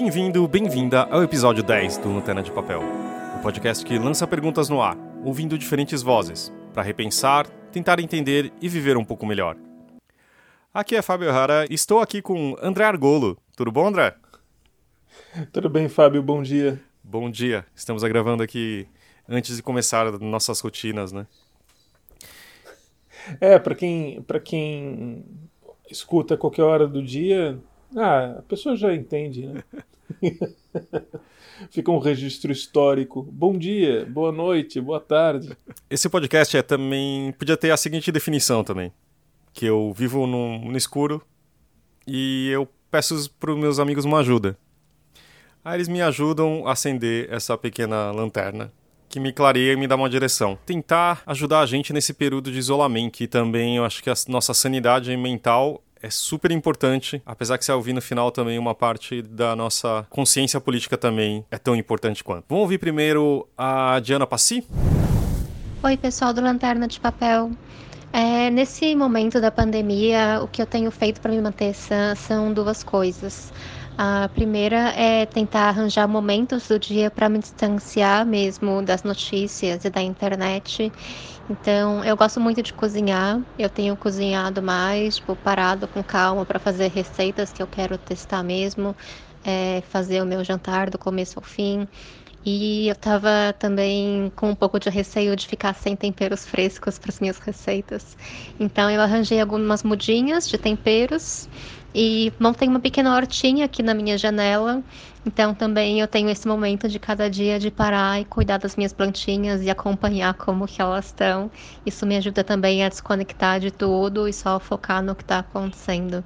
Bem-vindo, bem-vinda ao episódio 10 do Lanterna de Papel, o podcast que lança perguntas no ar, ouvindo diferentes vozes, para repensar, tentar entender e viver um pouco melhor. Aqui é Fábio Rara e estou aqui com André Argolo. Tudo bom, André? Tudo bem, Fábio, bom dia. Bom dia. Estamos gravando aqui antes de começar nossas rotinas, né? É, para quem, quem escuta a qualquer hora do dia, ah, a pessoa já entende, né? Fica um registro histórico. Bom dia, boa noite, boa tarde. Esse podcast é também. Podia ter a seguinte definição também: que eu vivo no, no escuro e eu peço para os meus amigos uma ajuda. Aí eles me ajudam a acender essa pequena lanterna que me clareia e me dá uma direção. Tentar ajudar a gente nesse período de isolamento, que também eu acho que a nossa sanidade mental é super importante, apesar que você ouvir no final também uma parte da nossa consciência política também é tão importante quanto. Vamos ouvir primeiro a Diana Passi? Oi, pessoal do Lanterna de Papel. É, nesse momento da pandemia, o que eu tenho feito para me manter sã são duas coisas. A primeira é tentar arranjar momentos do dia para me distanciar mesmo das notícias e da internet. Então, eu gosto muito de cozinhar. Eu tenho cozinhado mais, tipo, parado com calma para fazer receitas que eu quero testar mesmo, é, fazer o meu jantar do começo ao fim. E eu tava também com um pouco de receio de ficar sem temperos frescos para as minhas receitas. Então eu arranjei algumas mudinhas de temperos e montei uma pequena hortinha aqui na minha janela. Então também eu tenho esse momento de cada dia de parar e cuidar das minhas plantinhas e acompanhar como que elas estão. Isso me ajuda também a desconectar de tudo e só focar no que está acontecendo.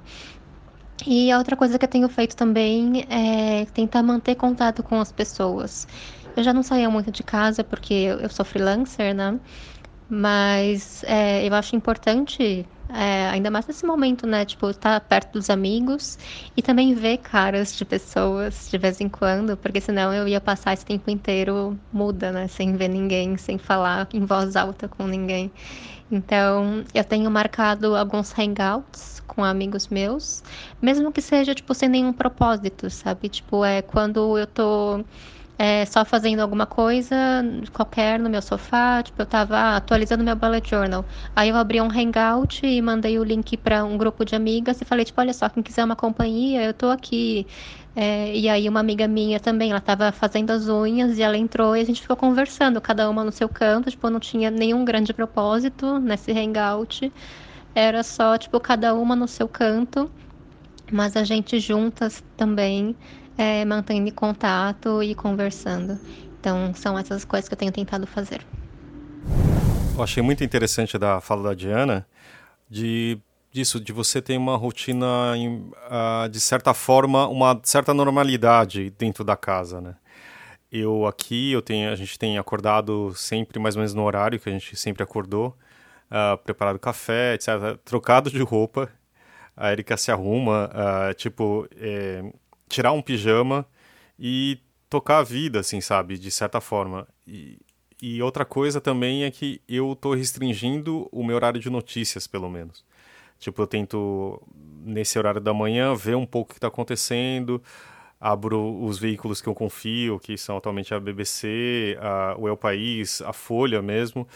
E a outra coisa que eu tenho feito também é tentar manter contato com as pessoas. Eu já não saía muito de casa porque eu sou freelancer, né? Mas é, eu acho importante é, ainda mais nesse momento, né? Tipo, estar tá perto dos amigos e também ver caras de pessoas de vez em quando, porque senão eu ia passar esse tempo inteiro muda, né? Sem ver ninguém, sem falar em voz alta com ninguém. Então, eu tenho marcado alguns hangouts com amigos meus, mesmo que seja, tipo, sem nenhum propósito, sabe? Tipo, é quando eu tô é, só fazendo alguma coisa qualquer no meu sofá. Tipo, eu tava atualizando meu bullet journal. Aí eu abri um hangout e mandei o link para um grupo de amigas e falei, tipo, olha só, quem quiser uma companhia, eu tô aqui. É, e aí uma amiga minha também, ela tava fazendo as unhas e ela entrou e a gente ficou conversando, cada uma no seu canto, tipo, não tinha nenhum grande propósito nesse hangout. Era só, tipo, cada uma no seu canto, mas a gente juntas também é, mantendo contato e conversando. Então, são essas coisas que eu tenho tentado fazer. Eu achei muito interessante da fala da Diana de disso, de você ter uma rotina, uh, de certa forma, uma certa normalidade dentro da casa, né? Eu aqui, eu tenho, a gente tem acordado sempre mais ou menos no horário que a gente sempre acordou, uh, preparado café, etc., trocado de roupa, a Erika se arruma, uh, tipo, é, tirar um pijama e tocar a vida, assim, sabe? De certa forma. E, e outra coisa também é que eu tô restringindo o meu horário de notícias, pelo menos. Tipo, eu tento, nesse horário da manhã, ver um pouco o que está acontecendo, abro os veículos que eu confio, que são atualmente a BBC, a, o El País, a Folha mesmo.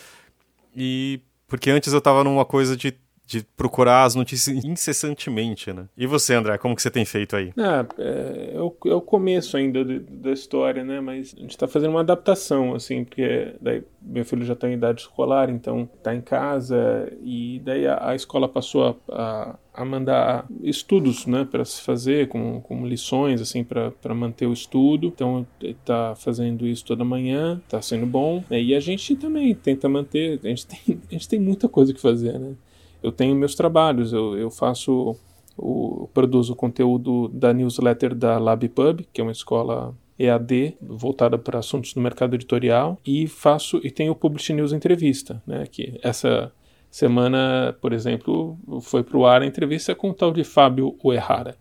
E porque antes eu estava numa coisa de de procurar as notícias incessantemente, né? E você, André, como que você tem feito aí? Ah, é, é, o, é começo ainda de, da história, né? Mas a gente está fazendo uma adaptação, assim, porque daí meu filho já está em idade escolar, então está em casa e daí a, a escola passou a, a, a, mandar estudos, né, para se fazer, como, como lições, assim, para manter o estudo. Então está fazendo isso toda manhã, está sendo bom. Né? E a gente também tenta manter, a gente tem, a gente tem muita coisa que fazer, né? Eu tenho meus trabalhos, eu, eu faço, o, produzo conteúdo da newsletter da LabPub, que é uma escola EAD voltada para assuntos do mercado editorial e faço e tenho o Publish News Entrevista, né? Que essa semana, por exemplo, foi para o ar a entrevista com o tal de Fábio Uehara,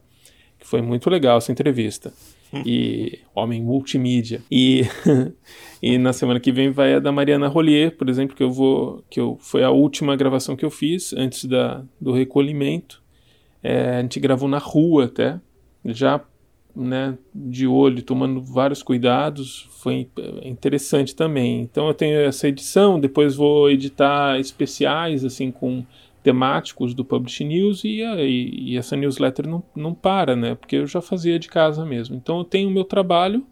que foi muito legal essa entrevista e homem multimídia. E, e na semana que vem vai a da Mariana Rollier, por exemplo, que eu vou que eu foi a última gravação que eu fiz antes da, do recolhimento. É, a gente gravou na rua até, já né, de olho, tomando vários cuidados, foi interessante também. Então eu tenho essa edição, depois vou editar especiais assim com temáticos do Publish News e, e, e, essa newsletter não, não para, né? Porque eu já fazia de casa mesmo. Então eu tenho o meu trabalho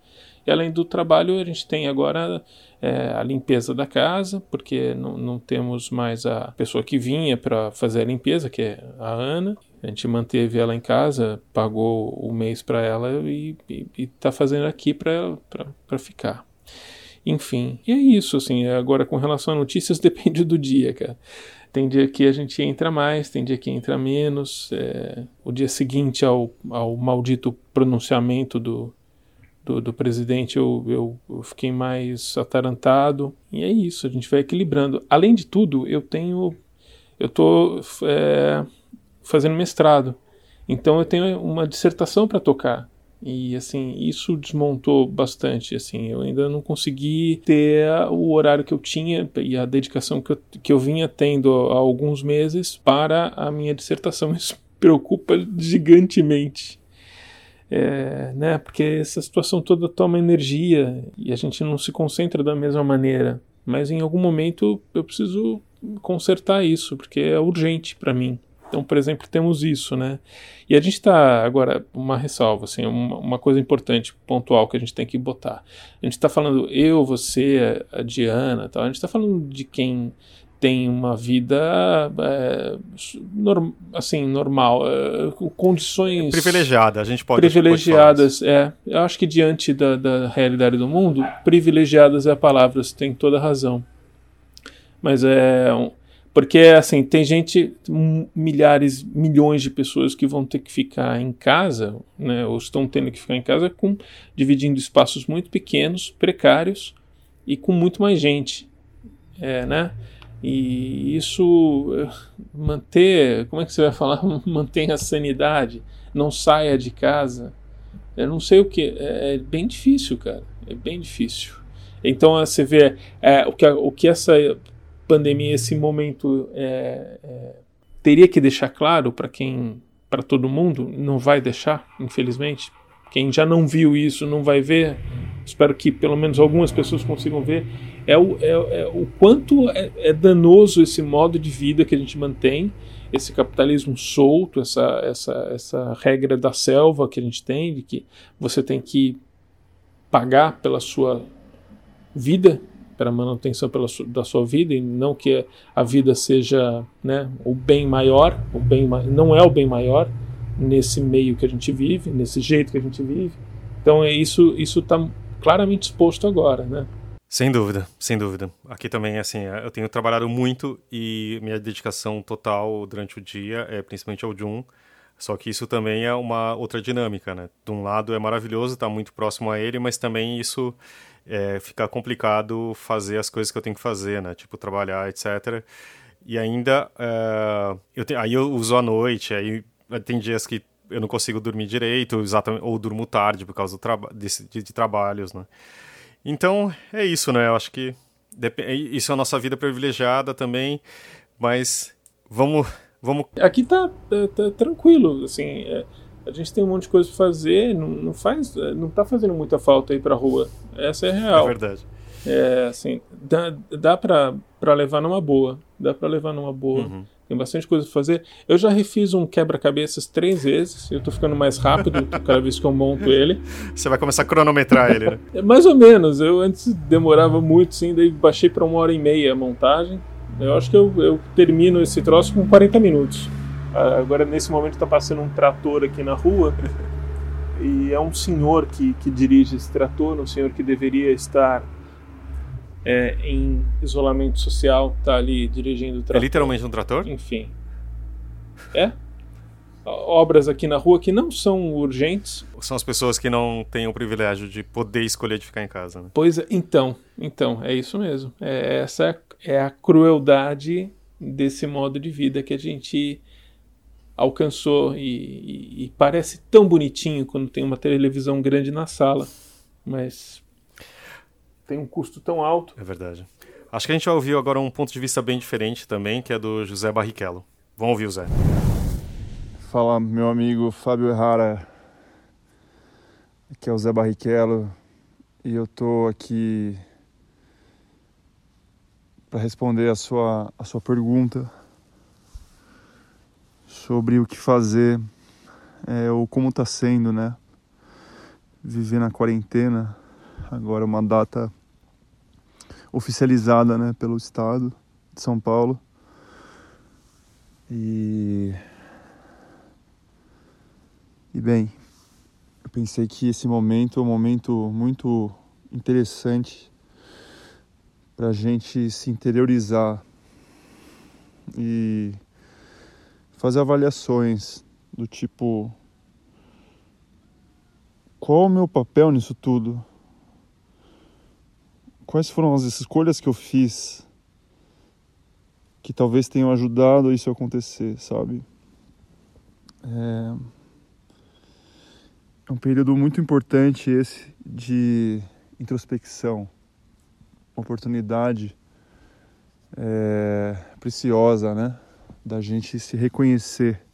e além do trabalho a gente tem agora é, a limpeza da casa, porque não, não temos mais a pessoa que vinha para fazer a limpeza, que é a Ana. A gente manteve ela em casa, pagou o mês para ela e está fazendo aqui para ficar. Enfim, e é isso, assim. Agora, com relação a notícias, depende do dia, cara. Tem dia que a gente entra mais, tem dia que entra menos. É, o dia seguinte ao, ao maldito pronunciamento do, do, do presidente eu, eu, eu, fiquei mais atarantado. E é isso, a gente vai equilibrando. Além de tudo, eu tenho. Eu estou é, fazendo mestrado. Então eu tenho uma dissertação para tocar. E assim, isso desmontou bastante, assim, eu ainda não consegui ter o horário que eu tinha e a dedicação que eu, que eu vinha tendo há alguns meses para a minha dissertação. Isso preocupa gigantemente. É, né, porque essa situação toda toma energia e a gente não se concentra da mesma maneira. Mas em algum momento eu preciso consertar isso, porque é urgente para mim. Então, por exemplo, temos isso, né? E a gente está, agora, uma ressalva, assim, uma, uma, coisa importante, pontual, que a gente tem que botar. A gente está falando eu, você, a Diana, tal. a gente está falando de quem tem uma vida é, norm, assim normal é, condições privilegiada a gente pode privilegiadas pode é eu acho que diante da, da realidade do mundo privilegiadas é a palavra você tem toda a razão mas é porque, assim, tem gente, milhares, milhões de pessoas que vão ter que ficar em casa, né, ou estão tendo que ficar em casa, com dividindo espaços muito pequenos, precários e com muito mais gente, é, né? E isso eh, manter, como é que você vai falar? Mantenha a sanidade, não saia de casa. Eu não sei o que, é, é bem difícil, cara, é bem difícil. Então você vê é, o, que, o que essa pandemia, esse momento, é, é, teria que deixar claro para quem, para todo mundo, não vai deixar, infelizmente. Quem já não viu isso não vai ver. Espero que pelo menos algumas pessoas consigam ver. É o, é, é o quanto é, é danoso esse modo de vida que a gente mantém, esse capitalismo solto, essa, essa, essa regra da selva que a gente tem, de que você tem que pagar pela sua vida, para a manutenção pela da sua vida e não que a vida seja né, o bem maior, o bem não é o bem maior nesse meio que a gente vive, nesse jeito que a gente vive. Então é isso isso está claramente exposto agora, né? Sem dúvida, sem dúvida. Aqui também, assim, eu tenho trabalhado muito e minha dedicação total durante o dia é principalmente ao Jun. Só que isso também é uma outra dinâmica, né? De um lado é maravilhoso estar muito próximo a ele, mas também isso é, fica complicado fazer as coisas que eu tenho que fazer, né? Tipo, trabalhar, etc. E ainda, é, eu te, aí eu uso à noite, aí tem dias que eu não consigo dormir direito, exatamente, ou durmo tarde por causa do de, de, de trabalhos, né? Então, é isso, né? Eu acho que é, isso é a nossa vida privilegiada também, mas vamos... vamos... Aqui tá, tá, tá tranquilo, assim... É a gente tem um monte de coisa para fazer, não, não, faz, não tá fazendo muita falta ir pra rua. Essa é real. É verdade. É, assim, dá, dá pra, pra levar numa boa. Dá pra levar numa boa. Uhum. Tem bastante coisa pra fazer. Eu já refiz um quebra-cabeças três vezes. Eu tô ficando mais rápido cada vez que eu monto ele. Você vai começar a cronometrar ele, né? É, mais ou menos. Eu antes demorava muito, sim, daí baixei pra uma hora e meia a montagem. Eu acho que eu, eu termino esse troço com 40 minutos. Ah, agora, nesse momento, está passando um trator aqui na rua. E é um senhor que, que dirige esse trator, um senhor que deveria estar é, em isolamento social, está ali dirigindo o trator. É literalmente um trator? Enfim. É. Obras aqui na rua que não são urgentes. São as pessoas que não têm o privilégio de poder escolher de ficar em casa, né? Pois é, então, então, é isso mesmo. É, essa é a crueldade desse modo de vida que a gente alcançou e, e, e, parece tão bonitinho quando tem uma televisão grande na sala, mas tem um custo tão alto. É verdade. Acho que a gente vai ouvir agora um ponto de vista bem diferente também, que é do José Barrichello. Vamos ouvir o Zé. Fala, meu amigo Fábio Errara. Aqui é o Zé Barrichello e eu tô aqui para responder a sua, a sua pergunta sobre o que fazer é, ou como está sendo, né? Viver na quarentena, agora uma data oficializada, né, pelo Estado de São Paulo. E e bem, eu pensei que esse momento é um momento muito interessante para a gente se interiorizar e fazer avaliações do tipo qual o meu papel nisso tudo? Quais foram as escolhas que eu fiz que talvez tenham ajudado isso a acontecer, sabe? É, é um período muito importante esse de introspecção, uma oportunidade é, preciosa, né? Da gente se reconhecer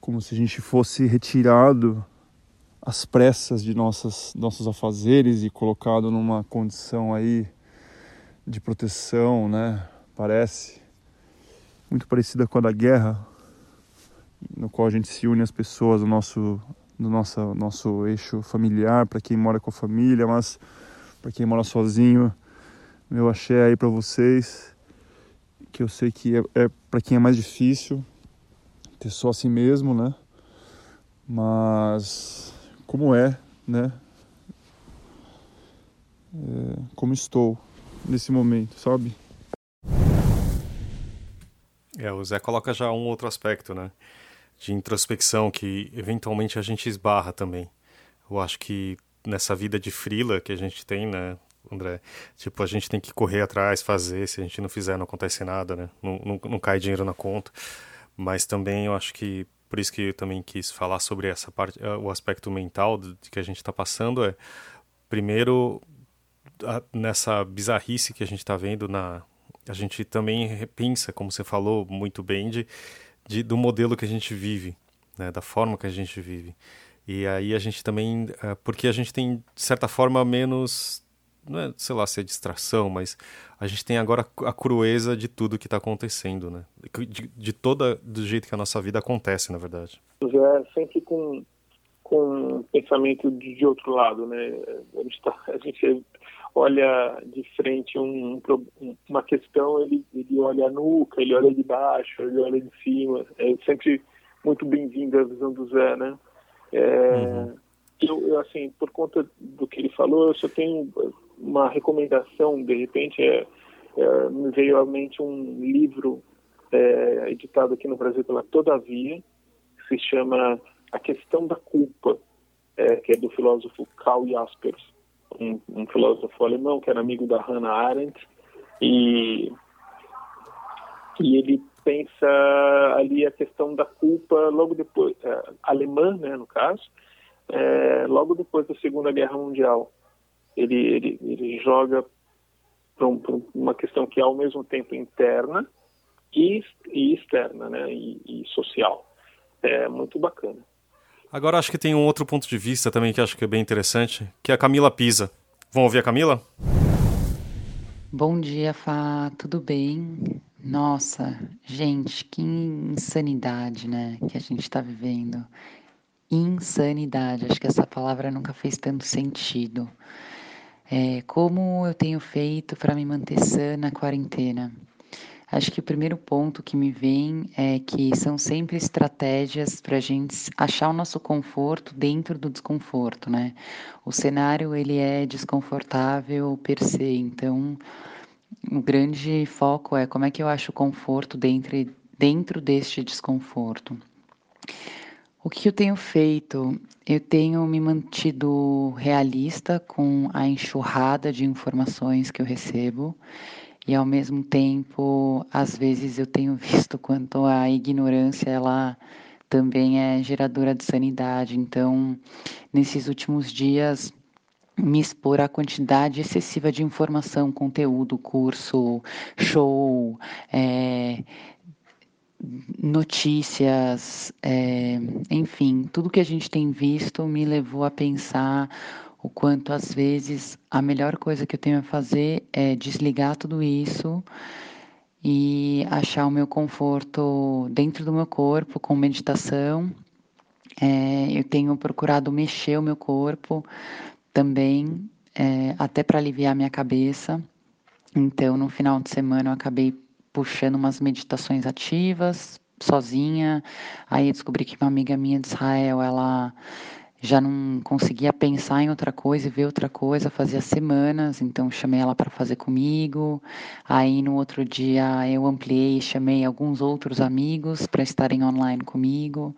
como se a gente fosse retirado às pressas de nossas, nossos afazeres e colocado numa condição aí de proteção, né? Parece muito parecida com a da guerra, no qual a gente se une às pessoas do nosso, do nosso, nosso eixo familiar, para quem mora com a família, mas para quem mora sozinho, meu axé aí para vocês, que eu sei que é, é para quem é mais difícil ter só a si mesmo, né? Mas como é, né? É, como estou nesse momento, sabe? É, o Zé coloca já um outro aspecto, né? De introspecção que eventualmente a gente esbarra também. Eu acho que nessa vida de frila que a gente tem, né, André? Tipo, a gente tem que correr atrás, fazer. Se a gente não fizer, não acontece nada, né? Não, não, não cai dinheiro na conta. Mas também eu acho que por isso que eu também quis falar sobre essa parte, eh, o aspecto mental de que a gente está passando é primeiro a, nessa bizarrice que a gente está vendo na a gente também repensa, como você falou muito bem, de, de, do modelo que a gente vive, né, da forma que a gente vive. E aí a gente também, eh, porque a gente tem, de certa forma, menos, não é, sei lá, se é distração, mas a gente tem agora a crueza de tudo que está acontecendo, né? De, de, toda, do jeito que a nossa vida acontece, na verdade. É sempre com, com pensamento de, de outro lado, né? A gente, tá, a gente olha de frente um, uma questão, ele, ele olha a nuca, ele olha de baixo, ele olha de cima. É sempre muito bem-vinda a visão do Zé, né? É, uhum. eu, eu, assim, por conta do que ele falou, eu só tenho uma recomendação, de repente, é, é me veio à mente um livro é, editado aqui no Brasil pela Todavia, que se chama A Questão da Culpa, é, que é do filósofo Karl Jaspers um, um filósofo alemão que era amigo da Hannah Arendt e e ele pensa ali a questão da culpa logo depois é, alemã né no caso é, logo depois da Segunda Guerra Mundial ele ele, ele joga para um, uma questão que é ao mesmo tempo interna e, e externa né e, e social é muito bacana Agora acho que tem um outro ponto de vista também que acho que é bem interessante, que é a Camila Pisa. Vamos ouvir a Camila? Bom dia, Fá, tudo bem? Nossa, gente, que insanidade, né, que a gente está vivendo. Insanidade, acho que essa palavra nunca fez tanto sentido. É, como eu tenho feito para me manter sã na quarentena? Acho que o primeiro ponto que me vem é que são sempre estratégias para a gente achar o nosso conforto dentro do desconforto, né? O cenário ele é desconfortável per se, então o grande foco é como é que eu acho conforto dentro, dentro deste desconforto. O que eu tenho feito? Eu tenho me mantido realista com a enxurrada de informações que eu recebo e ao mesmo tempo, às vezes eu tenho visto quanto a ignorância ela também é geradora de sanidade. Então, nesses últimos dias, me expor à quantidade excessiva de informação, conteúdo, curso, show, é, notícias, é, enfim, tudo que a gente tem visto me levou a pensar o quanto às vezes a melhor coisa que eu tenho a fazer é desligar tudo isso e achar o meu conforto dentro do meu corpo com meditação. É, eu tenho procurado mexer o meu corpo também, é, até para aliviar minha cabeça. Então, no final de semana, eu acabei puxando umas meditações ativas, sozinha. Aí descobri que uma amiga minha de Israel, ela já não conseguia pensar em outra coisa e ver outra coisa, fazia semanas, então chamei ela para fazer comigo. Aí no outro dia eu ampliei e chamei alguns outros amigos para estarem online comigo.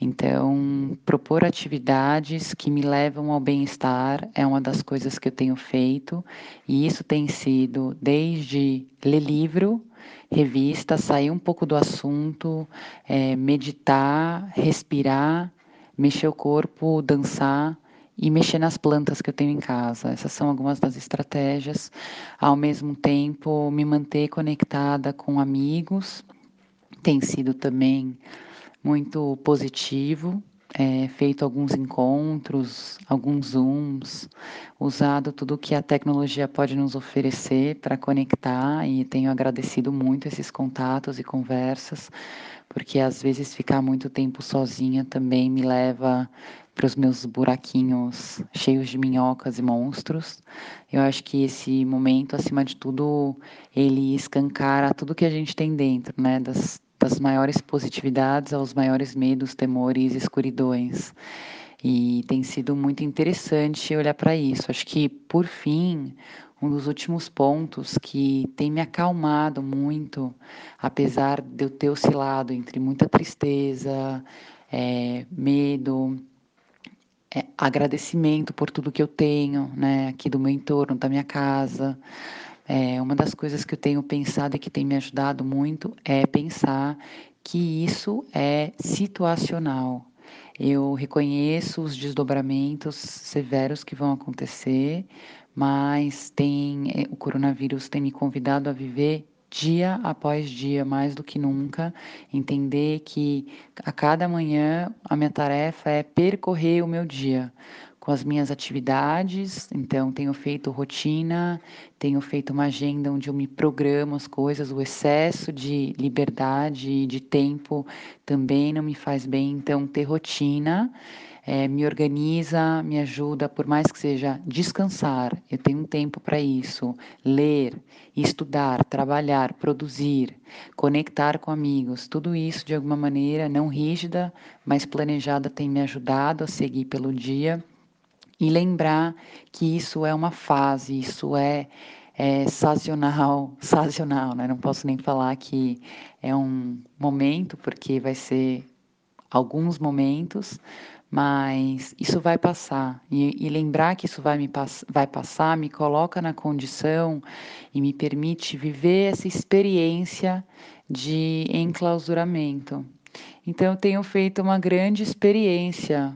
Então, propor atividades que me levam ao bem-estar é uma das coisas que eu tenho feito, e isso tem sido desde ler livro, revista, sair um pouco do assunto, é, meditar, respirar mexer o corpo, dançar e mexer nas plantas que eu tenho em casa. Essas são algumas das estratégias. Ao mesmo tempo, me manter conectada com amigos tem sido também muito positivo. É, feito alguns encontros, alguns zooms, usado tudo que a tecnologia pode nos oferecer para conectar e tenho agradecido muito esses contatos e conversas, porque às vezes ficar muito tempo sozinha também me leva para os meus buraquinhos cheios de minhocas e monstros. Eu acho que esse momento, acima de tudo, ele escancara tudo que a gente tem dentro, né? Das, das maiores positividades aos maiores medos, temores escuridões. E tem sido muito interessante olhar para isso. Acho que, por fim, um dos últimos pontos que tem me acalmado muito, apesar de eu ter oscilado entre muita tristeza, é, medo, é, agradecimento por tudo que eu tenho, né, aqui do meu entorno, da minha casa. É, uma das coisas que eu tenho pensado e que tem me ajudado muito é pensar que isso é situacional. Eu reconheço os desdobramentos severos que vão acontecer, mas tem eh, o coronavírus tem me convidado a viver dia após dia, mais do que nunca, entender que a cada manhã a minha tarefa é percorrer o meu dia com as minhas atividades, então tenho feito rotina, tenho feito uma agenda onde eu me programo as coisas, o excesso de liberdade e de tempo também não me faz bem, então ter rotina é, me organiza, me ajuda, por mais que seja descansar, eu tenho um tempo para isso, ler, estudar, trabalhar, produzir, conectar com amigos, tudo isso de alguma maneira não rígida, mas planejada tem me ajudado a seguir pelo dia e lembrar que isso é uma fase, isso é é sazonal, sazonal, né? Não posso nem falar que é um momento, porque vai ser alguns momentos, mas isso vai passar. E, e, lembrar que isso vai, me pass vai passar me coloca na condição e me permite viver essa experiência de enclausuramento. Então, eu tenho feito uma grande experiência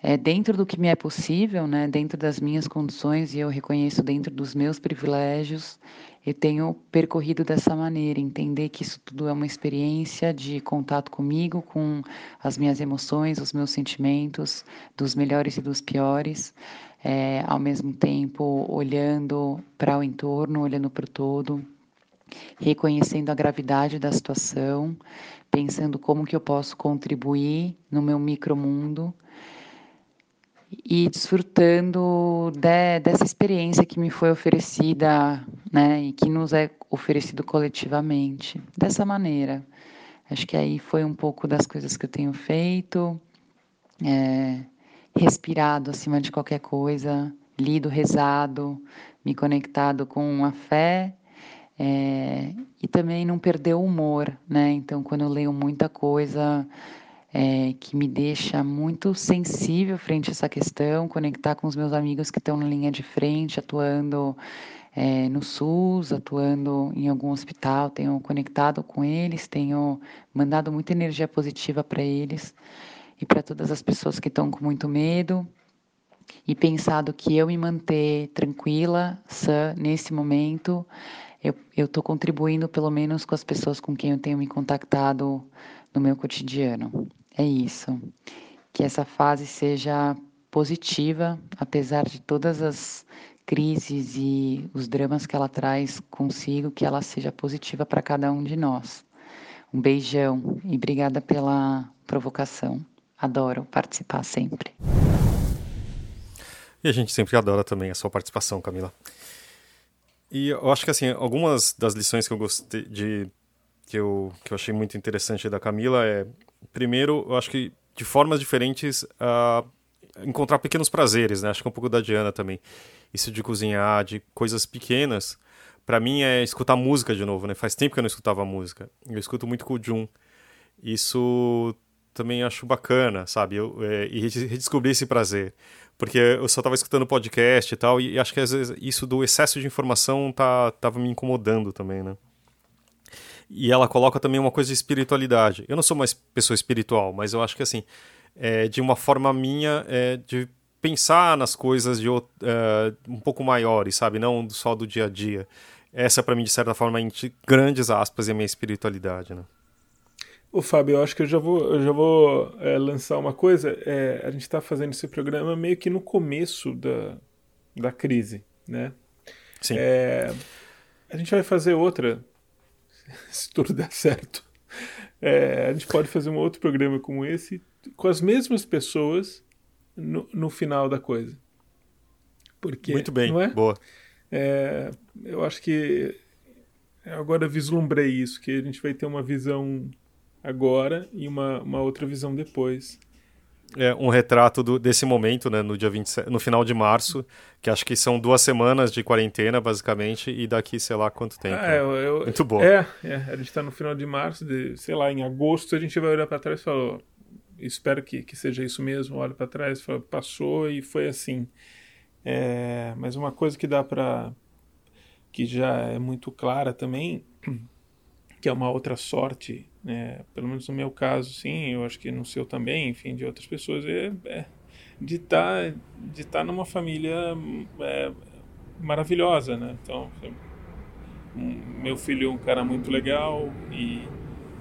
é, dentro do que me é possível, né, dentro das minhas condições, e eu reconheço dentro dos meus privilégios, eu tenho percorrido dessa maneira, entender que isso tudo é uma experiência de contato comigo, com as minhas emoções, os meus sentimentos, dos melhores e dos piores, é, ao mesmo tempo olhando para o entorno, olhando para o todo, reconhecendo a gravidade da situação, pensando como que eu posso contribuir no meu micromundo e desfrutando de, dessa experiência que me foi oferecida, né, e que nos é oferecido coletivamente, dessa maneira. Acho que aí foi um pouco das coisas que eu tenho feito, é, respirado acima de qualquer coisa, lido, rezado, me conectado com a fé é, e também não perder o humor, né? Então, quando eu leio muita coisa é, que me deixa muito sensível frente a essa questão, conectar com os meus amigos que estão na linha de frente, atuando é, no SUS, atuando em algum hospital, tenho conectado com eles, tenho mandado muita energia positiva para eles e para todas as pessoas que estão com muito medo e pensado que eu me manter tranquila, sã nesse momento eu estou contribuindo pelo menos com as pessoas com quem eu tenho me contactado no meu cotidiano. É isso. Que essa fase seja positiva, apesar de todas as crises e os dramas que ela traz consigo, que ela seja positiva para cada um de nós. Um beijão e obrigada pela provocação. Adoro participar sempre. E a gente sempre adora também a sua participação, Camila. E eu acho que assim, algumas das lições que eu gostei de que eu, que eu achei muito interessante da Camila é primeiro, eu acho que de formas diferentes uh, encontrar pequenos prazeres, né? Acho que é um pouco da Diana também. Isso de cozinhar, de coisas pequenas, para mim é escutar música de novo, né? Faz tempo que eu não escutava música. Eu escuto muito com o Jun. Isso também acho bacana, sabe? Eu, é, e redescobrir esse prazer. Porque eu só estava escutando podcast e tal, e acho que às vezes isso do excesso de informação tá, tava me incomodando também, né? E ela coloca também uma coisa de espiritualidade. Eu não sou mais pessoa espiritual, mas eu acho que assim, é, de uma forma minha é, de pensar nas coisas de é, um pouco maiores, sabe? Não só do dia a dia. Essa, para mim, de certa forma, entre grandes aspas, é a minha espiritualidade, né? Ô, Fábio, eu acho que eu já vou, eu já vou é, lançar uma coisa. É, a gente está fazendo esse programa meio que no começo da, da crise, né? Sim. É, a gente vai fazer outra, se tudo der certo. É, a gente pode fazer um outro programa como esse com as mesmas pessoas no, no final da coisa. Porque, Muito bem, não é? boa. É, eu acho que agora vislumbrei isso, que a gente vai ter uma visão agora e uma, uma outra visão depois é, um retrato do, desse momento, né, no dia 27, no final de março, que acho que são duas semanas de quarentena, basicamente, e daqui, sei lá, quanto tempo. Ah, eu, eu, Muito bom. É, é, a gente está no final de março, de, sei lá, em agosto a gente vai olhar para trás e falar, espero que, que seja isso mesmo, olha para trás, fala, passou e foi assim. É, mas uma coisa que dá para que já é muito clara também, que é uma outra sorte é, pelo menos no meu caso, sim, eu acho que no seu também, enfim, de outras pessoas, é, é de estar tá, de tá numa família é, maravilhosa, né? Então, meu filho é um cara muito legal e,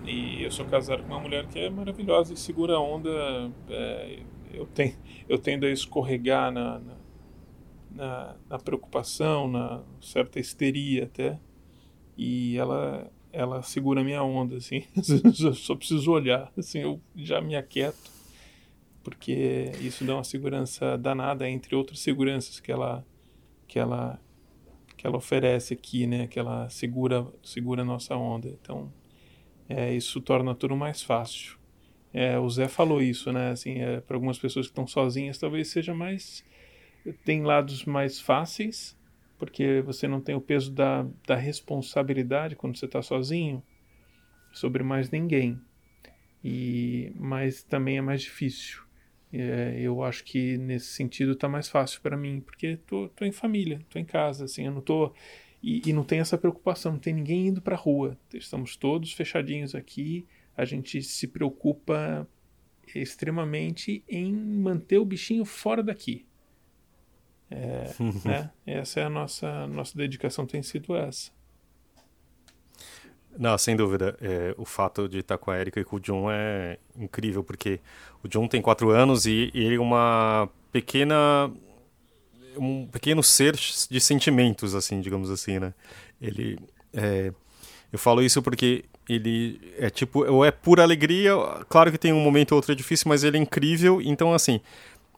e eu sou casado com uma mulher que é maravilhosa e segura a onda. É, eu, tenho, eu tendo a escorregar na, na, na, na preocupação, na certa histeria até, e ela ela segura minha onda, assim. eu só preciso olhar, assim, eu já me aquieto, porque isso dá uma segurança danada, entre outras seguranças que ela, que ela, que ela oferece aqui, né? Que ela segura, segura a nossa onda. Então, é, isso torna tudo mais fácil. É, o Zé falou isso, né? Assim, é, para algumas pessoas que estão sozinhas, talvez seja mais tem lados mais fáceis porque você não tem o peso da, da responsabilidade quando você está sozinho sobre mais ninguém. E mas também é mais difícil. É, eu acho que nesse sentido está mais fácil para mim, porque tô, tô em família, tô em casa, assim, eu não tô e, e não tem essa preocupação, não tem ninguém indo para a rua. Estamos todos fechadinhos aqui. A gente se preocupa extremamente em manter o bichinho fora daqui. É, né? Essa é a nossa, nossa dedicação, tem sido essa. Não, sem dúvida. É, o fato de estar com a Erika e com o John é incrível, porque o John tem quatro anos e, e ele é uma pequena. um pequeno ser de sentimentos, assim, digamos assim, né? Ele. É, eu falo isso porque ele é tipo, ou é pura alegria, claro que tem um momento ou outro difícil, mas ele é incrível, então assim,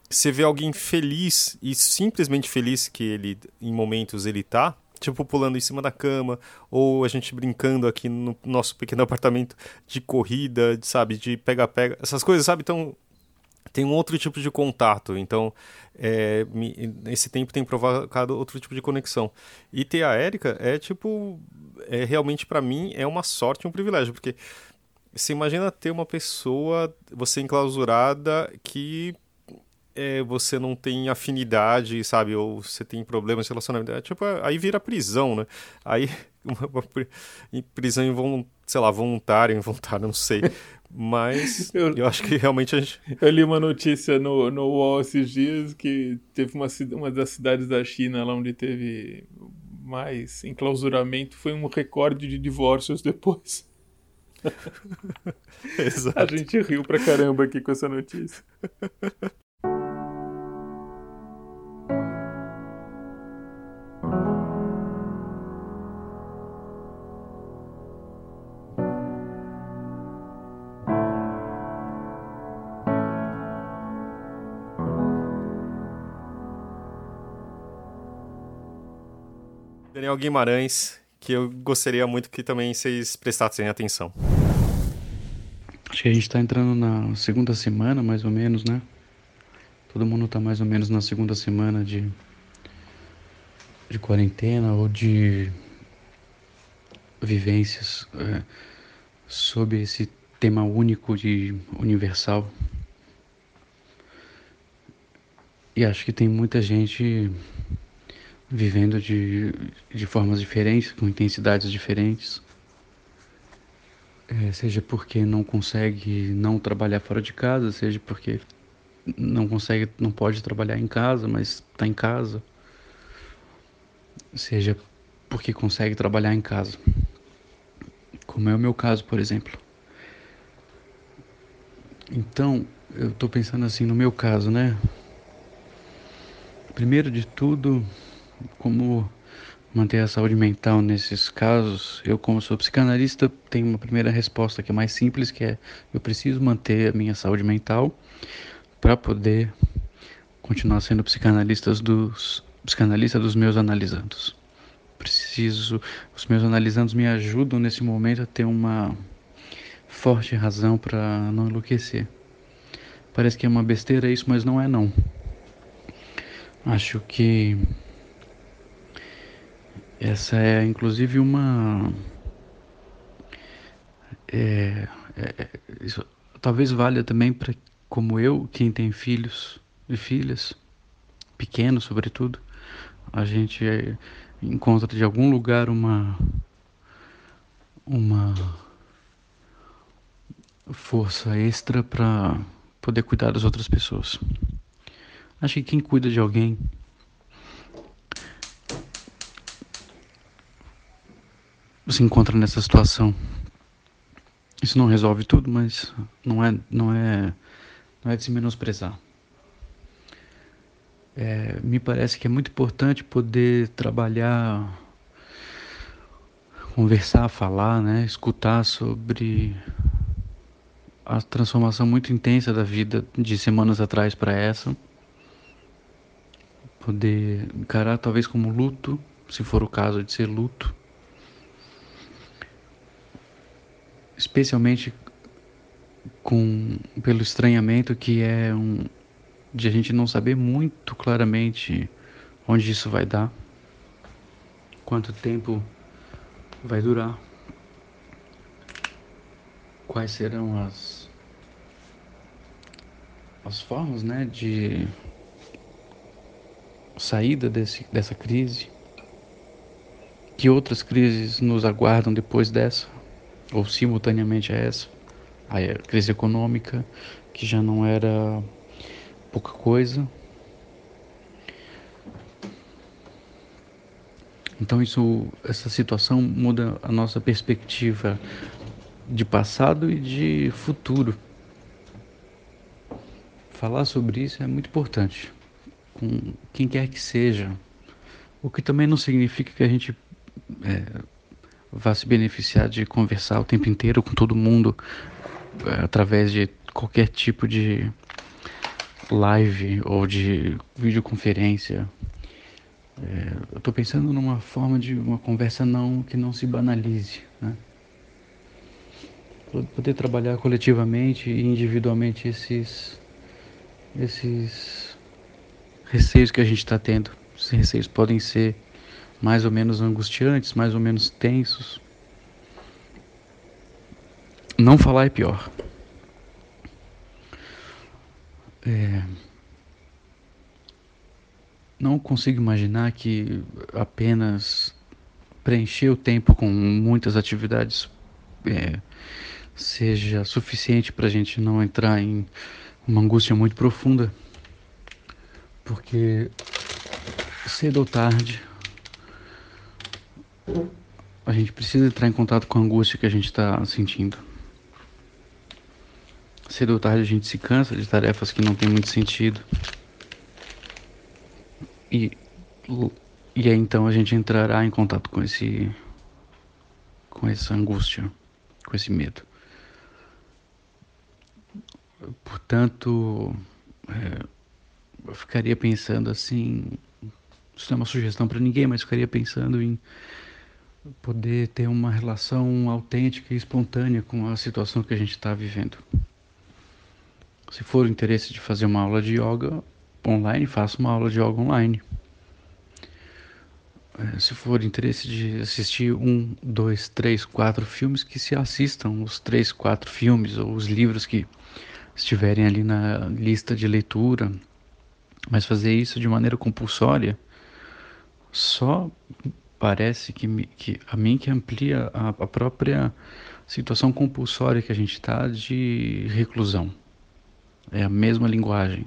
você vê alguém feliz e simplesmente feliz que ele, em momentos, ele tá, tipo pulando em cima da cama, ou a gente brincando aqui no nosso pequeno apartamento de corrida, de, sabe, de pega-pega, essas coisas, sabe? Então, tem um outro tipo de contato. Então, é, me, esse tempo tem provocado outro tipo de conexão. E ter a Érica é tipo, é realmente para mim é uma sorte, um privilégio, porque você imagina ter uma pessoa, você enclausurada, que é, você não tem afinidade, sabe? Ou você tem problemas de relacionamento. É, tipo, aí vira prisão, né? Aí, uma, uma prisão invol, sei lá, voluntária, involuntária, não sei. Mas eu, eu, acho que realmente a gente. Eu li uma notícia no, no UOL esses dias que teve uma, uma das cidades da China lá onde teve mais enclausuramento foi um recorde de divórcios depois. Exato. A gente riu pra caramba aqui com essa notícia. Daniel Guimarães, que eu gostaria muito que também vocês prestassem atenção. Acho que a gente está entrando na segunda semana, mais ou menos, né? Todo mundo está mais ou menos na segunda semana de, de quarentena ou de vivências é, sob esse tema único de universal. E acho que tem muita gente vivendo de, de formas diferentes, com intensidades diferentes. É, seja porque não consegue não trabalhar fora de casa, seja porque não consegue, não pode trabalhar em casa, mas está em casa. Seja porque consegue trabalhar em casa. Como é o meu caso, por exemplo. Então, eu estou pensando assim no meu caso, né? Primeiro de tudo, como manter a saúde mental nesses casos, eu como sou psicanalista tenho uma primeira resposta que é mais simples, que é eu preciso manter a minha saúde mental para poder continuar sendo psicanalista dos psicanalista dos meus analisandos. Preciso, os meus analisandos me ajudam nesse momento a ter uma forte razão para não enlouquecer. Parece que é uma besteira isso, mas não é não. Acho que essa é inclusive uma. É, é, isso, talvez valha também para, como eu, quem tem filhos e filhas, pequenos sobretudo, a gente é, encontra de algum lugar uma. uma força extra para poder cuidar das outras pessoas. Acho que quem cuida de alguém se encontra nessa situação. Isso não resolve tudo, mas não é, não é, não é de se menosprezar. É, me parece que é muito importante poder trabalhar, conversar, falar, né, escutar sobre a transformação muito intensa da vida de semanas atrás para essa. Poder encarar talvez como luto, se for o caso de ser luto especialmente com pelo estranhamento que é um de a gente não saber muito claramente onde isso vai dar, quanto tempo vai durar, quais serão as as formas, né, de saída desse, dessa crise, que outras crises nos aguardam depois dessa ou simultaneamente a essa, a crise econômica, que já não era pouca coisa. Então isso, essa situação muda a nossa perspectiva de passado e de futuro. Falar sobre isso é muito importante, com quem quer que seja. O que também não significa que a gente é, vá se beneficiar de conversar o tempo inteiro com todo mundo é, através de qualquer tipo de live ou de videoconferência. É, eu estou pensando numa forma de uma conversa não que não se banalize, né? Poder trabalhar coletivamente e individualmente esses esses receios que a gente está tendo. Esses receios podem ser mais ou menos angustiantes, mais ou menos tensos. Não falar é pior. É... Não consigo imaginar que apenas preencher o tempo com muitas atividades é, seja suficiente para a gente não entrar em uma angústia muito profunda, porque cedo ou tarde a gente precisa entrar em contato com a angústia que a gente está sentindo. Cedo ou tarde a gente se cansa de tarefas que não tem muito sentido. E, e aí então a gente entrará em contato com esse com essa angústia, com esse medo. Portanto, é, eu ficaria pensando assim, isso não é uma sugestão para ninguém, mas ficaria pensando em poder ter uma relação autêntica e espontânea com a situação que a gente está vivendo. Se for o interesse de fazer uma aula de yoga online, faça uma aula de yoga online. É, se for interesse de assistir um, dois, três, quatro filmes, que se assistam os três, quatro filmes ou os livros que estiverem ali na lista de leitura. Mas fazer isso de maneira compulsória só parece que, me, que a mim que amplia a, a própria situação compulsória que a gente está de reclusão. É a mesma linguagem.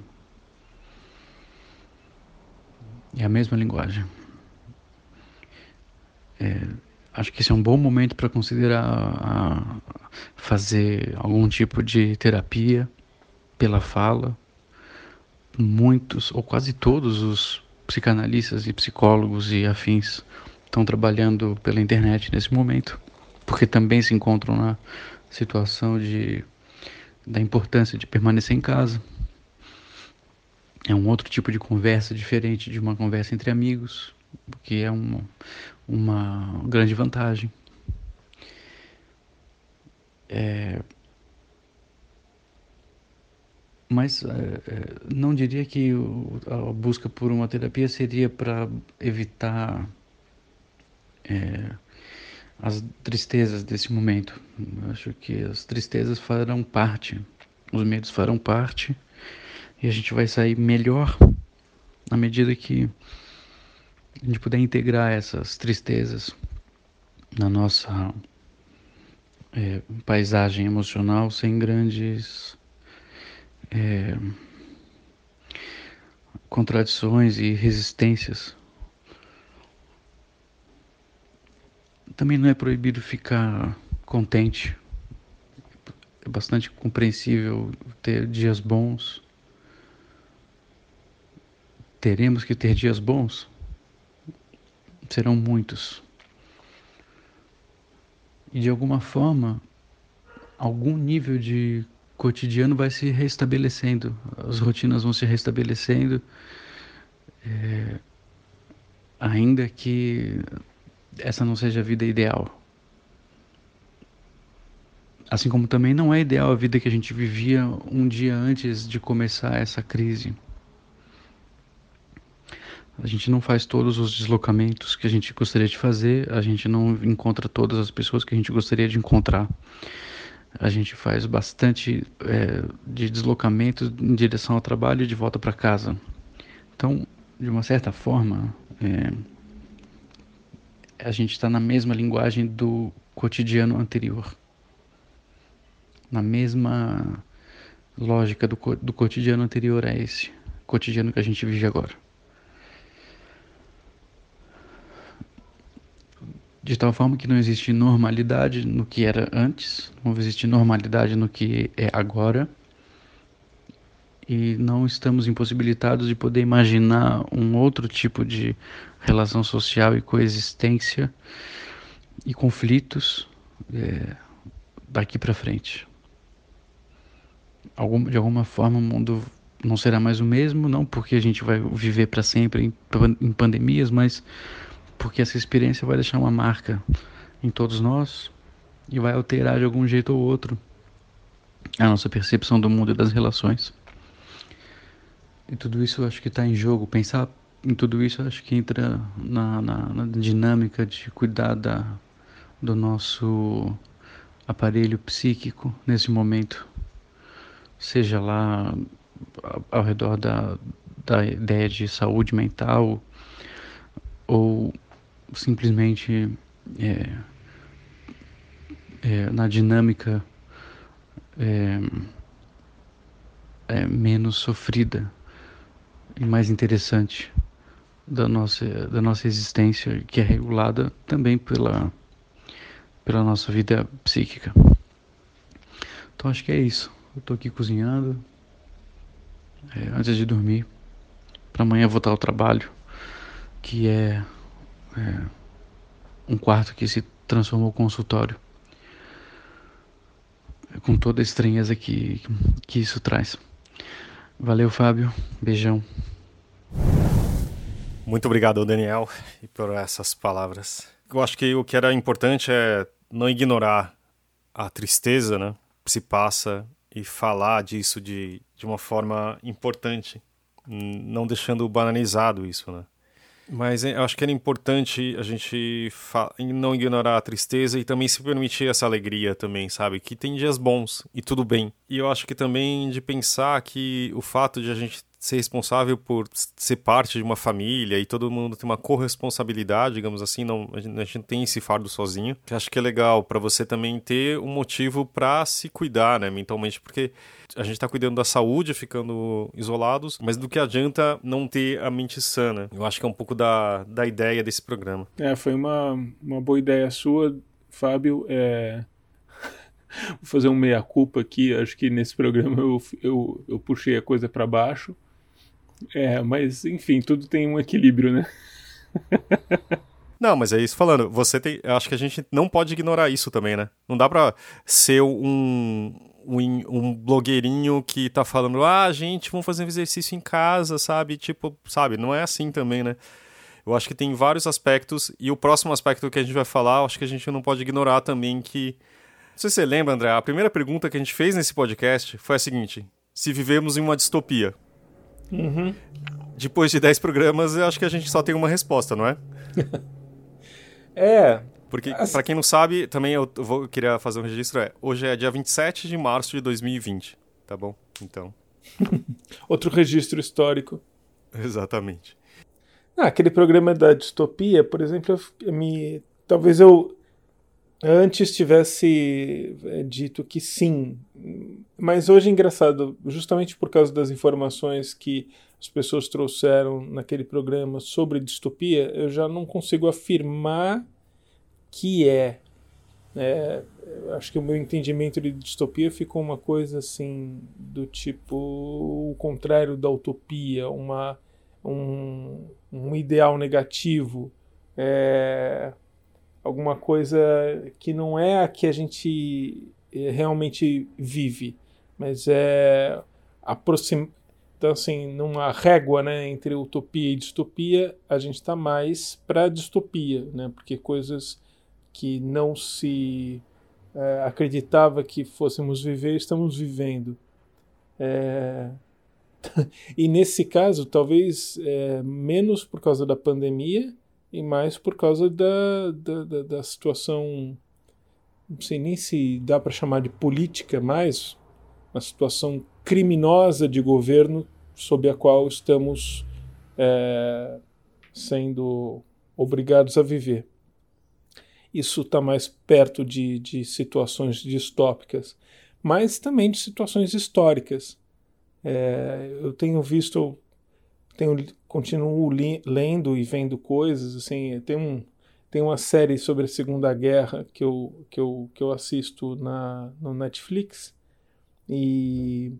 É a mesma linguagem. É, acho que esse é um bom momento para considerar a, fazer algum tipo de terapia pela fala. Muitos, ou quase todos os psicanalistas e psicólogos e afins estão trabalhando pela internet nesse momento, porque também se encontram na situação de da importância de permanecer em casa. É um outro tipo de conversa diferente de uma conversa entre amigos, que é uma, uma grande vantagem. É, mas é, é não diria que a busca por uma terapia seria para evitar é, as tristezas desse momento. Eu acho que as tristezas farão parte, os medos farão parte, e a gente vai sair melhor na medida que a gente puder integrar essas tristezas na nossa é, paisagem emocional sem grandes é, contradições e resistências Também não é proibido ficar contente. É bastante compreensível ter dias bons. Teremos que ter dias bons? Serão muitos. E de alguma forma, algum nível de cotidiano vai se restabelecendo, as rotinas vão se restabelecendo, é, ainda que essa não seja a vida ideal. Assim como também não é ideal a vida que a gente vivia um dia antes de começar essa crise. A gente não faz todos os deslocamentos que a gente gostaria de fazer, a gente não encontra todas as pessoas que a gente gostaria de encontrar. A gente faz bastante é, de deslocamento em direção ao trabalho e de volta para casa. Então, de uma certa forma, é, a gente está na mesma linguagem do cotidiano anterior, na mesma lógica do, do cotidiano anterior a esse cotidiano que a gente vive agora. De tal forma que não existe normalidade no que era antes, não existe normalidade no que é agora, e não estamos impossibilitados de poder imaginar um outro tipo de relação social e coexistência e conflitos é, daqui para frente. Algum, de alguma forma o mundo não será mais o mesmo, não porque a gente vai viver para sempre em, em pandemias, mas porque essa experiência vai deixar uma marca em todos nós e vai alterar de algum jeito ou outro a nossa percepção do mundo e das relações. E tudo isso eu acho que está em jogo. Pensar em tudo isso acho que entra na, na, na dinâmica de cuidar da, do nosso aparelho psíquico nesse momento. Seja lá ao redor da, da ideia de saúde mental ou simplesmente é, é, na dinâmica é, é menos sofrida e mais interessante da nossa, da nossa existência, que é regulada também pela, pela nossa vida psíquica. Então acho que é isso. Eu estou aqui cozinhando é, antes de dormir. Para amanhã voltar ao trabalho, que é, é um quarto que se transformou em consultório. Com toda a estranheza que, que isso traz. Valeu, Fábio. Beijão. Muito obrigado, Daniel, por essas palavras. Eu acho que o que era importante é não ignorar a tristeza, né? Se passa e falar disso de, de uma forma importante, não deixando banalizado isso, né? Mas eu acho que era importante a gente não ignorar a tristeza e também se permitir essa alegria também, sabe? Que tem dias bons e tudo bem. E eu acho que também de pensar que o fato de a gente ser responsável por ser parte de uma família e todo mundo tem uma corresponsabilidade, digamos assim, não a gente, gente tem esse fardo sozinho. Acho que é legal para você também ter um motivo para se cuidar, né, mentalmente, porque a gente está cuidando da saúde, ficando isolados, mas do que adianta não ter a mente sana? Eu acho que é um pouco da, da ideia desse programa. É, foi uma, uma boa ideia sua, Fábio. É... Vou fazer um meia-culpa aqui. Acho que nesse programa eu, eu, eu puxei a coisa para baixo. É, mas enfim, tudo tem um equilíbrio, né? Não, mas é isso falando. Você tem. Acho que a gente não pode ignorar isso também, né? Não dá pra ser um, um, um blogueirinho que tá falando, ah, gente, vamos fazer um exercício em casa, sabe? Tipo, sabe? Não é assim também, né? Eu acho que tem vários aspectos. E o próximo aspecto que a gente vai falar, acho que a gente não pode ignorar também que. Não sei se você lembra, André, a primeira pergunta que a gente fez nesse podcast foi a seguinte: se vivemos em uma distopia. Uhum. Depois de 10 programas, eu acho que a gente só tem uma resposta, não é? é. Porque, para quem não sabe, também eu, vou, eu queria fazer um registro. É, hoje é dia 27 de março de 2020, tá bom? Então. Outro registro histórico. Exatamente. Ah, aquele programa da distopia, por exemplo, eu, me, talvez eu antes tivesse é, dito que sim, mas hoje é engraçado, justamente por causa das informações que as pessoas trouxeram naquele programa sobre distopia, eu já não consigo afirmar que é. é acho que o meu entendimento de distopia ficou uma coisa assim do tipo o contrário da utopia, uma um, um ideal negativo. É, alguma coisa que não é a que a gente eh, realmente vive, mas é aproxim... então assim numa régua né entre utopia e distopia a gente está mais para distopia né porque coisas que não se é, acreditava que fôssemos viver estamos vivendo. É... e nesse caso talvez é, menos por causa da pandemia e mais por causa da, da, da, da situação, não sei nem se dá para chamar de política mais, uma situação criminosa de governo sob a qual estamos é, sendo obrigados a viver. Isso está mais perto de, de situações distópicas, mas também de situações históricas. É, eu tenho visto tenho, continuo lendo e vendo coisas, assim, tem um tem uma série sobre a Segunda Guerra que eu, que eu, que eu assisto na, no Netflix e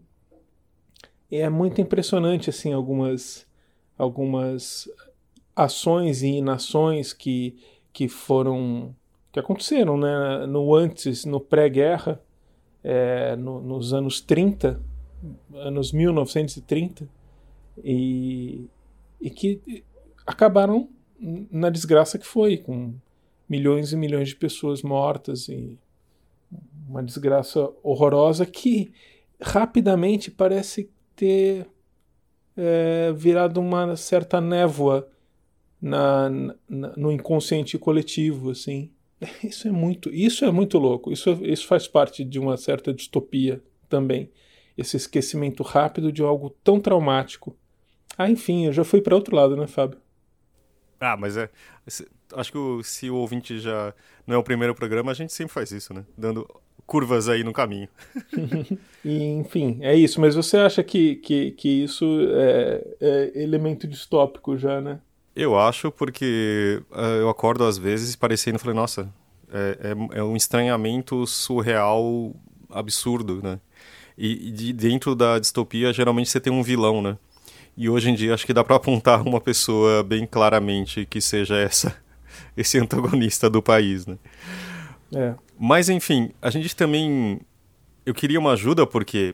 é muito impressionante assim algumas algumas ações e inações que, que foram que aconteceram né, no antes, no pré-guerra, é, no, nos anos 30, anos 1930, e, e que acabaram na desgraça que foi, com milhões e milhões de pessoas mortas e uma desgraça horrorosa que rapidamente parece ter é, virado uma certa névoa na, na, no inconsciente coletivo, assim. Isso é muito, isso é muito louco. Isso, isso faz parte de uma certa distopia também. Esse esquecimento rápido de algo tão traumático ah, enfim, eu já fui para outro lado, né, Fábio? Ah, mas é. Acho que o, se o ouvinte já não é o primeiro programa, a gente sempre faz isso, né? Dando curvas aí no caminho. e, enfim, é isso. Mas você acha que, que, que isso é, é elemento distópico já, né? Eu acho porque uh, eu acordo às vezes parecendo, falei, nossa, é, é, é, um estranhamento surreal absurdo, né? E, e de, dentro da distopia, geralmente você tem um vilão, né? E hoje em dia acho que dá para apontar uma pessoa bem claramente que seja essa esse antagonista do país, né? É. Mas enfim, a gente também eu queria uma ajuda porque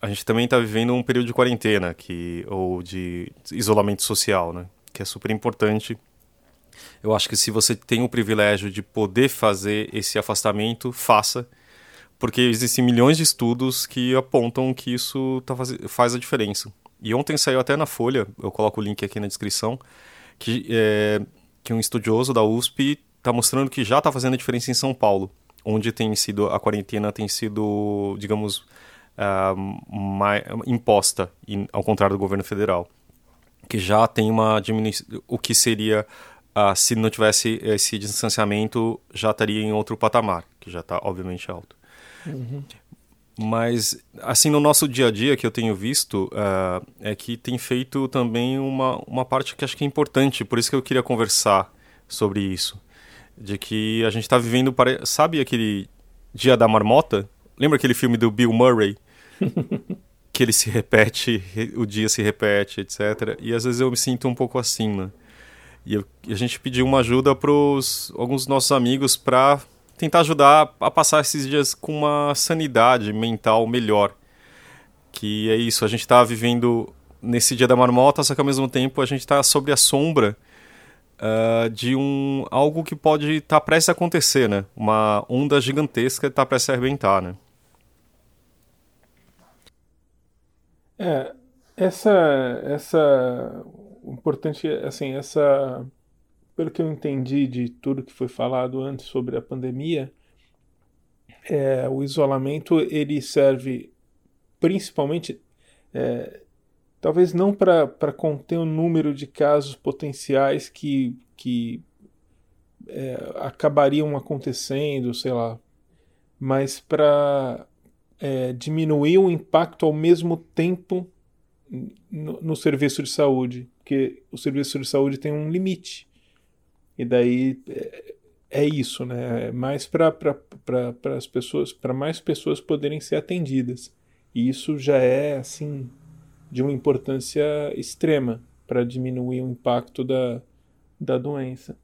a gente também está vivendo um período de quarentena que ou de isolamento social, né? Que é super importante. Eu acho que se você tem o privilégio de poder fazer esse afastamento, faça, porque existem milhões de estudos que apontam que isso tá faz, faz a diferença. E ontem saiu até na Folha, eu coloco o link aqui na descrição, que, é, que um estudioso da USP está mostrando que já está fazendo a diferença em São Paulo, onde tem sido a quarentena tem sido, digamos, uh, imposta, ao contrário do governo federal, que já tem uma diminuição, o que seria, uh, se não tivesse esse distanciamento, já estaria em outro patamar, que já está obviamente alto. Uhum. Mas, assim, no nosso dia a dia que eu tenho visto, uh, é que tem feito também uma, uma parte que acho que é importante, por isso que eu queria conversar sobre isso. De que a gente está vivendo, sabe aquele Dia da Marmota? Lembra aquele filme do Bill Murray? que ele se repete, o dia se repete, etc. E às vezes eu me sinto um pouco assim, né? E, eu, e a gente pediu uma ajuda para alguns dos nossos amigos para tentar ajudar a passar esses dias com uma sanidade mental melhor. Que é isso, a gente está vivendo nesse dia da marmota, só que ao mesmo tempo a gente está sobre a sombra uh, de um algo que pode estar tá prestes a acontecer, né? Uma onda gigantesca está prestes a arrebentar, né? É, essa, essa, importante, assim, essa, pelo que eu entendi de tudo que foi falado antes sobre a pandemia, é, o isolamento ele serve principalmente, é, talvez não para conter o número de casos potenciais que, que é, acabariam acontecendo, sei lá, mas para é, diminuir o impacto ao mesmo tempo no, no, serviço de saúde, porque o serviço de saúde tem um limite. E daí é, é isso, né? É mais para as pessoas, para mais pessoas poderem ser atendidas. E isso já é assim de uma importância extrema para diminuir o impacto da, da doença.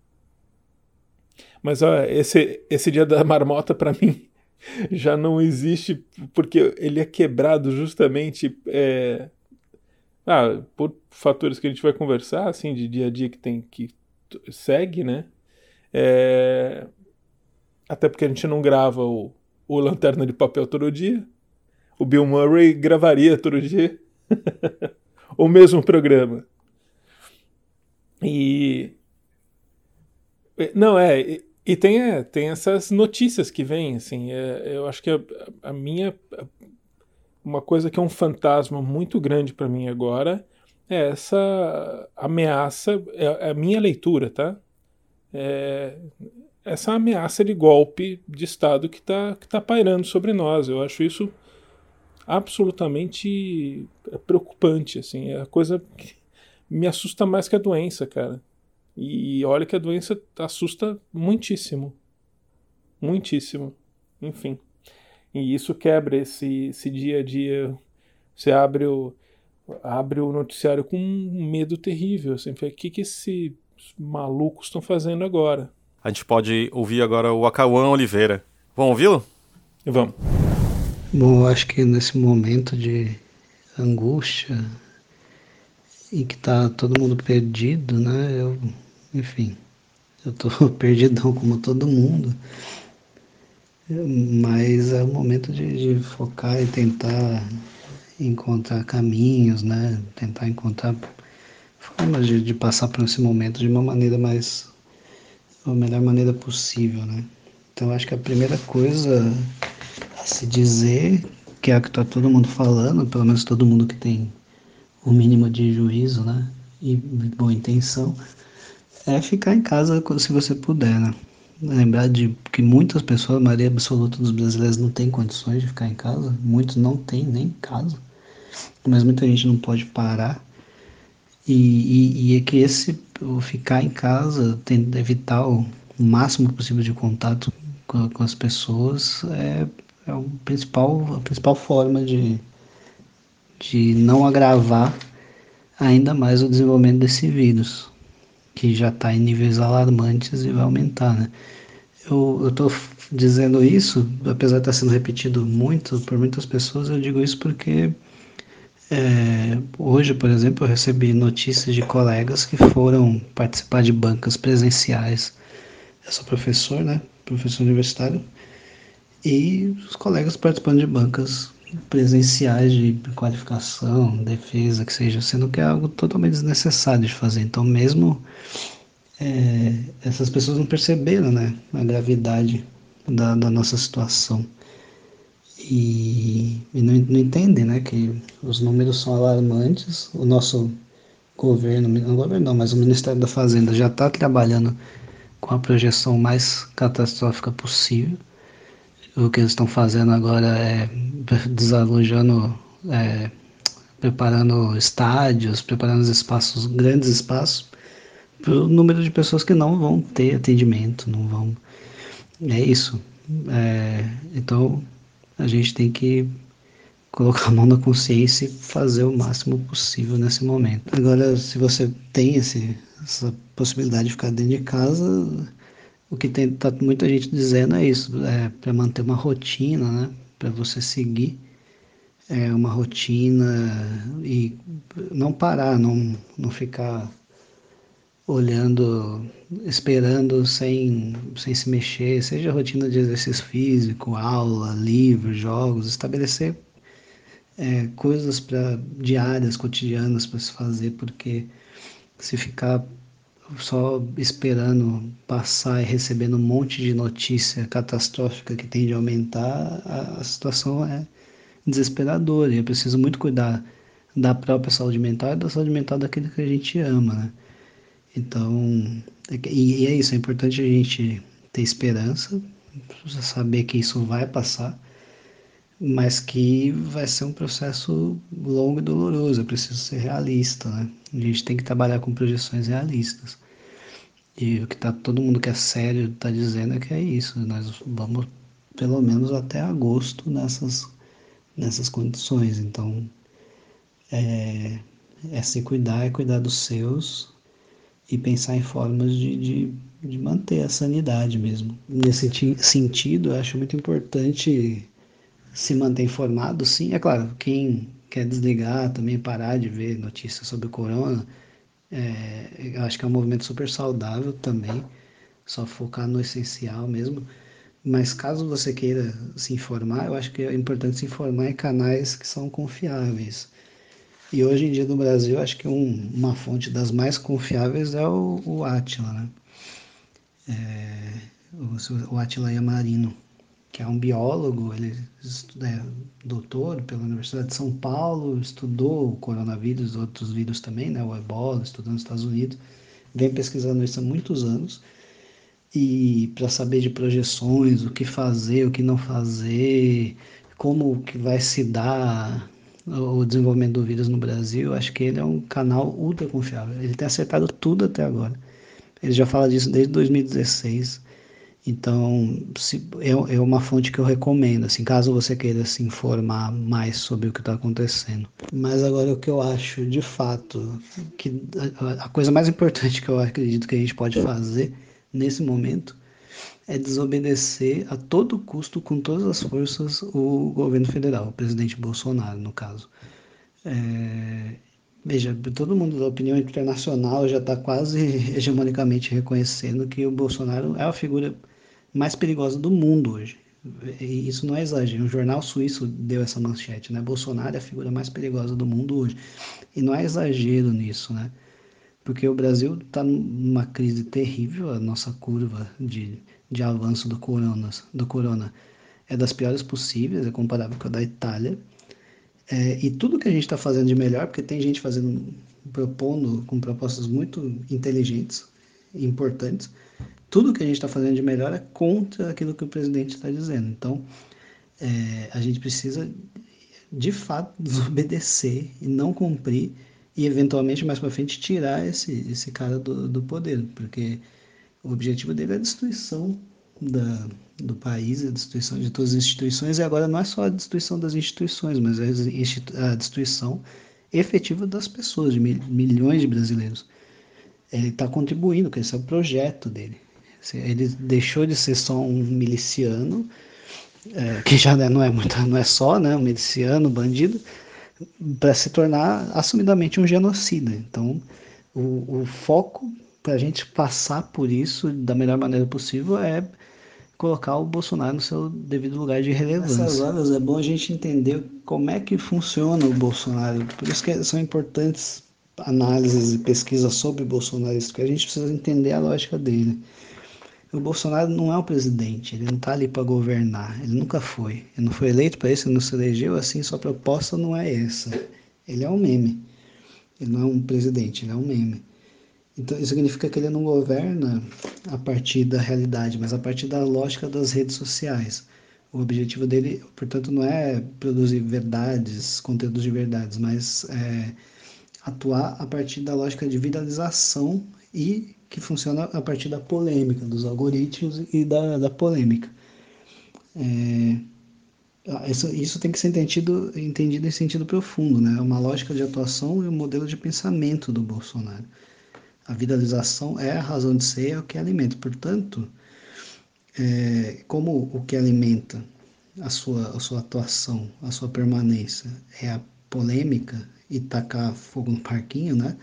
Mas ó, esse, esse dia da marmota para mim já não existe porque ele é quebrado justamente é, ah, por fatores que a gente vai conversar assim de dia a dia que tem que segue, né? É, até porque a gente não grava o, o Lanterna de Papel todo dia. O Bill Murray gravaria todo dia o mesmo programa. E não é e tem, é, tem essas notícias que vêm, assim, é, eu acho que a, a, minha uma coisa que é um fantasma muito grande para mim agora é essa ameaça, é, é a minha leitura, tá? É, essa ameaça de golpe de Estado que está que tá pairando sobre nós. Eu acho isso absolutamente preocupante, assim, é a coisa que me assusta mais que a doença, cara. E olha que a doença assusta muitíssimo. Muitíssimo. Enfim. E isso quebra esse, esse dia a dia. Você abre o, abre o noticiário com um medo terrível. Assim, o que, que esses malucos estão fazendo agora? A gente pode ouvir agora o Acauã Oliveira. Vamos ouvi-lo? Vamos. Bom, eu acho que nesse momento de angústia, em que tá todo mundo perdido, né? Eu, enfim, eu tô perdidão como todo mundo. Mas é o momento de, de focar e tentar encontrar caminhos, né? Tentar encontrar formas de, de passar por esse momento de uma maneira mais. a melhor maneira possível, né? Então acho que a primeira coisa a se dizer, que é o que tá todo mundo falando, pelo menos todo mundo que tem o mínimo de juízo, né? E boa intenção, é ficar em casa se você puder, né? Lembrar de que muitas pessoas, a maioria absoluta dos brasileiros não tem condições de ficar em casa, muitos não têm nem casa, mas muita gente não pode parar. E, e, e é que esse, ficar em casa, tentando evitar o máximo possível de contato com, com as pessoas é, é o principal, a principal forma de, de não agravar ainda mais o desenvolvimento desse vírus, que já está em níveis alarmantes e vai aumentar, né? Eu estou dizendo isso, apesar de estar tá sendo repetido muito por muitas pessoas, eu digo isso porque é, hoje, por exemplo, eu recebi notícias de colegas que foram participar de bancas presenciais. Eu sou professor, né? Professor universitário. E os colegas participando de bancas presenciais de qualificação, defesa, que seja, sendo que é algo totalmente desnecessário de fazer. Então, mesmo é, essas pessoas não perceberam né, a gravidade da, da nossa situação e, e não, não, entendem né, que os números são alarmantes. O nosso governo, não governo não, mas o Ministério da Fazenda já está trabalhando com a projeção mais catastrófica possível. O que eles estão fazendo agora é desalojando, é, preparando estádios, preparando espaços, grandes espaços, para o número de pessoas que não vão ter atendimento, não vão. É isso. É, então, a gente tem que colocar a mão na consciência e fazer o máximo possível nesse momento. Agora, se você tem esse, essa possibilidade de ficar dentro de casa, o que tem tá muita gente dizendo é isso, é para manter uma rotina, né? Para você seguir é uma rotina e não parar, não, não ficar olhando, esperando sem, sem se mexer, seja rotina de exercício físico, aula, livro, jogos, estabelecer é, coisas para diárias, cotidianas para se fazer, porque se ficar só esperando passar e recebendo um monte de notícia catastrófica que tende a aumentar, a, a situação é desesperadora e é preciso muito cuidar da própria saúde mental e da saúde mental daquele que a gente ama, né? Então, e, é isso, é importante a gente ter esperança, saber que isso vai passar, mas que vai ser um processo longo e doloroso, é preciso ser realista, né? A gente tem que trabalhar com projeções realistas. E o que tá, todo mundo que é sério está dizendo é que é isso, nós vamos pelo menos até agosto nessas, nessas condições. Então, é, é se cuidar, é cuidar dos seus, e pensar em formas de, de, de manter a sanidade mesmo. Nesse sentido, eu acho muito importante se manter informado, sim. É claro, quem quer desligar, também parar de ver notícias sobre o corona, é, eu acho que é um movimento super saudável também, só focar no essencial mesmo. Mas caso você queira se informar, eu acho que é importante se informar em canais que são confiáveis. E hoje em dia no Brasil, acho que um, uma fonte das mais confiáveis é o, o Atila, né? É, o, o Atila Yamarino, que é um biólogo, ele é doutor pela Universidade de São Paulo, estudou o coronavírus, outros vírus também, né? O ebola, estudou nos Estados Unidos, vem pesquisando isso há muitos anos. E para saber de projeções, o que fazer, o que não fazer, como que vai se dar o desenvolvimento do vírus no Brasil, acho que ele é um canal ultra confiável. Ele tem acertado tudo até agora. Ele já fala disso desde 2016. Então, se, é, é uma fonte que eu recomendo, assim, caso você queira se informar mais sobre o que está acontecendo. Mas agora o que eu acho, de fato, que a, a coisa mais importante que eu acredito que a gente pode fazer nesse momento é desobedecer a todo custo, com todas as forças, o governo federal, o presidente Bolsonaro, no caso. É... Veja, todo mundo da opinião internacional já está quase hegemonicamente reconhecendo que o Bolsonaro é a figura mais perigosa do mundo hoje. E isso não é exagero. Um jornal suíço deu essa manchete, né? Bolsonaro é a figura mais perigosa do mundo hoje. E não é exagero nisso, né? Porque o Brasil está numa crise terrível, a nossa curva de de avanço do corona, do corona é das piores possíveis, é comparável com a da Itália. É, e tudo que a gente está fazendo de melhor, porque tem gente fazendo, propondo com propostas muito inteligentes e importantes, tudo que a gente está fazendo de melhor é contra aquilo que o presidente está dizendo. Então, é, a gente precisa, de fato, desobedecer e não cumprir e eventualmente mais para frente tirar esse, esse cara do, do poder, porque o objetivo dele é a destruição da, do país, a destruição de todas as instituições, e agora não é só a destruição das instituições, mas é a destruição efetiva das pessoas, de milhões de brasileiros. Ele está contribuindo, que esse é o projeto dele. Ele deixou de ser só um miliciano, é, que já não é muito, não é só, né, um miliciano, bandido, para se tornar assumidamente um genocida. Então, o, o foco para a gente passar por isso da melhor maneira possível é colocar o Bolsonaro no seu devido lugar de relevância. Nessas horas é bom a gente entender como é que funciona o Bolsonaro. Por isso que são importantes análises e pesquisas sobre o Bolsonaro, porque a gente precisa entender a lógica dele. O Bolsonaro não é o presidente, ele não está ali para governar, ele nunca foi. Ele não foi eleito para isso, ele não se elegeu assim, sua proposta não é essa. Ele é um meme. Ele não é um presidente, ele é um meme. Então, isso significa que ele não governa a partir da realidade, mas a partir da lógica das redes sociais. O objetivo dele, portanto, não é produzir verdades, conteúdos de verdades, mas é atuar a partir da lógica de viralização e que funciona a partir da polêmica, dos algoritmos e da, da polêmica. É, isso, isso tem que ser entendido, entendido em sentido profundo, né? É uma lógica de atuação e um modelo de pensamento do Bolsonaro. A viralização é a razão de ser, é o que alimenta. Portanto, é, como o que alimenta a sua, a sua atuação, a sua permanência é a polêmica e tacar fogo no parquinho, né?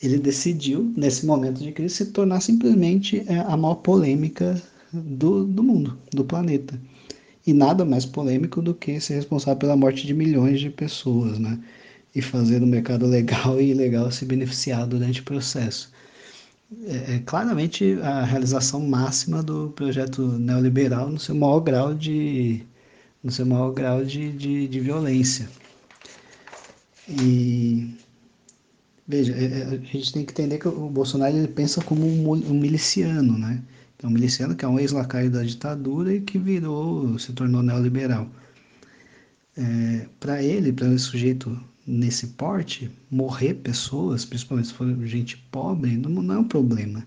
Ele decidiu, nesse momento de crise, se tornar simplesmente é, a maior polêmica do, do mundo, do planeta. E nada mais polêmico do que ser responsável pela morte de milhões de pessoas, né? E fazer o mercado legal e ilegal se beneficiar durante o processo. É, é claramente a realização máxima do projeto neoliberal no seu maior grau de, no seu maior grau de, de, de violência. E veja, é, é, a gente tem que entender que o Bolsonaro ele pensa como um, miliciano, né? É um miliciano que é um ex-lacaio da ditadura e que virou, se tornou neoliberal. É, para ele, para esse sujeito nesse porte, morrer pessoas, principalmente se for gente pobre, não, não é um problema.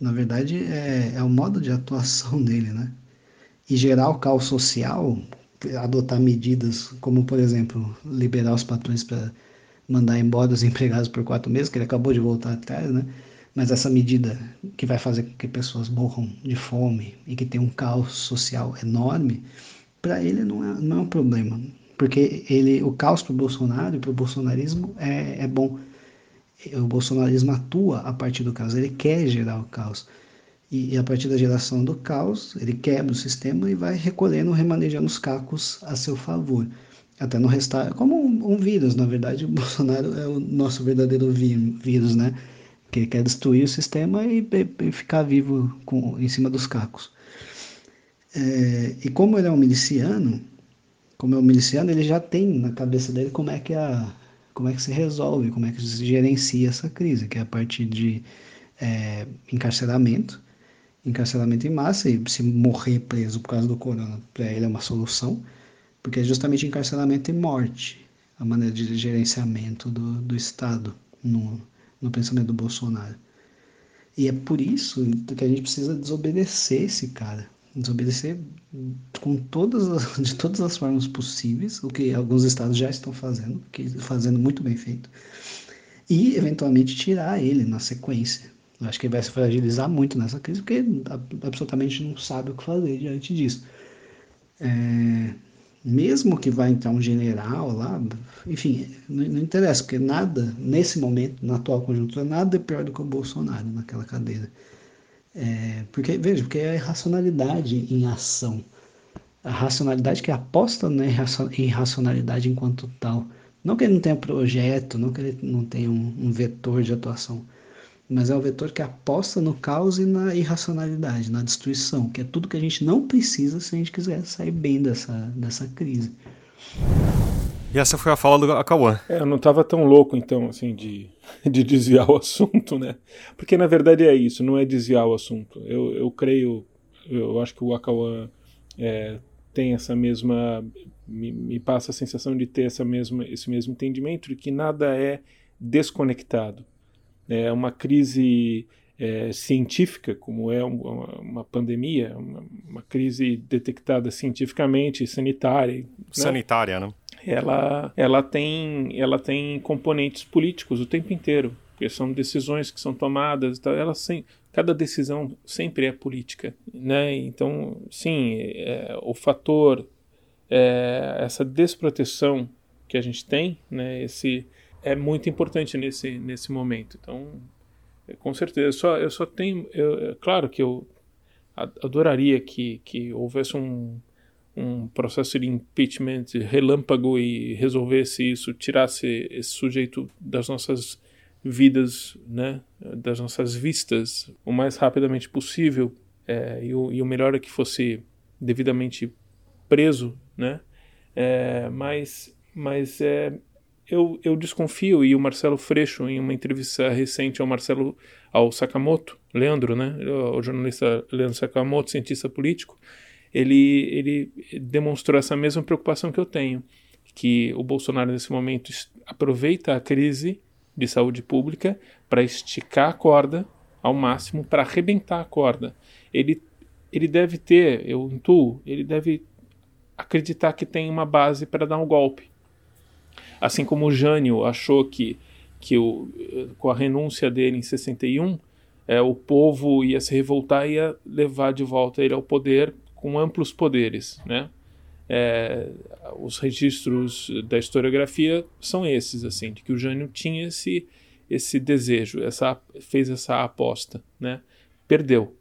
Na verdade, é, é o modo de atuação dele, né? E gerar o caos social, adotar medidas como, por exemplo, liberar os patrões para mandar embora os empregados por quatro meses, que ele acabou de voltar atrás, né? Mas essa medida que vai fazer com que pessoas morram de fome e que tem um caos social enorme, para ele não é, não é um problema. Porque ele, o caos para o Bolsonaro e para o bolsonarismo é, é bom. O bolsonarismo atua a partir do caos, ele quer gerar o caos. E, e a partir da geração do caos, ele quebra o sistema e vai recolhendo, remanejando os cacos a seu favor. Até não restar. Como um, um vírus, na verdade, o Bolsonaro é o nosso verdadeiro vírus, né? Que quer destruir o sistema e, e ficar vivo com, em cima dos cacos. É, e como ele é um miliciano, como é um miliciano, ele já tem na cabeça dele como é que a como é que se resolve, como é que se gerencia essa crise, que é a partir de é, encarceramento, encarceramento em massa, e se morrer preso por causa do corona, para ele é uma solução, porque é justamente encarceramento e morte a maneira de gerenciamento do, do Estado no, no pensamento do Bolsonaro. E é por isso que a gente precisa desobedecer esse cara, desobedecer com todas de todas as formas possíveis, o que alguns estados já estão fazendo, que fazendo muito bem feito, e eventualmente tirar ele na sequência. Eu acho que ele vai se fragilizar muito nessa crise, porque absolutamente não sabe o que fazer diante disso. É, mesmo que vá entrar um general lá, enfim, não, não, interessa, porque nada, nesse momento, na atual conjuntura, nada é pior do que o Bolsonaro naquela cadeira. É, porque, veja, porque é a irracionalidade em ação. A racionalidade que aposta na irracionalidade enquanto tal. Não que ele não tenha projeto, não que ele não tenha um, um vetor de atuação, mas é o vetor que aposta no caos e na irracionalidade, na destruição, que é tudo que a gente não precisa se a gente quiser sair bem dessa, dessa crise. E essa foi a fala do Acauã. É, eu não estava tão louco, então, assim, de, de desviar o assunto, né? Porque, na verdade, é isso, não é desviar o assunto. Eu, eu creio, eu acho que o Acauã é, tem essa mesma me, me passa a sensação de ter essa mesma, esse mesmo entendimento de que nada é desconectado. É uma crise é, científica, como é uma, uma pandemia, uma, uma, crise detectada cientificamente, sanitária. Né? Sanitária, né? Ela, ela, tem, ela tem componentes políticos o tempo inteiro, porque são decisões que são tomadas, então ela sem, cada decisão sempre é política, né? Então, sim, é, o fator, é, essa desproteção que a gente tem, né? Esse é muito importante nesse nesse momento. Então, com certeza. Eu só, eu só tenho. Eu, é claro que eu adoraria que, que houvesse um, um processo de impeachment relâmpago e resolvesse isso, tirasse esse sujeito das nossas vidas, né, das nossas vistas, o mais rapidamente possível. É, e, o, e o melhor é que fosse devidamente preso, né? É, mas mas é, eu, eu desconfio, e o Marcelo Freixo, em uma entrevista recente ao Marcelo, ao Sakamoto, Leandro, né, o jornalista Leandro Sakamoto, cientista político, ele, ele demonstrou essa mesma preocupação que eu tenho, que o Bolsonaro nesse momento aproveita a crise de saúde pública para esticar a corda ao máximo, para arrebentar a corda. Ele, ele deve ter, eu intuo, ele deve acreditar que tem uma base para dar um golpe Assim como o Jânio achou que, que o, com a renúncia dele em 61, é, o povo ia se revoltar e ia levar de volta ele ao poder com amplos poderes, né? É, os registros da historiografia são esses, assim, de que o Jânio tinha esse, esse desejo, essa, fez essa aposta, né? Perdeu.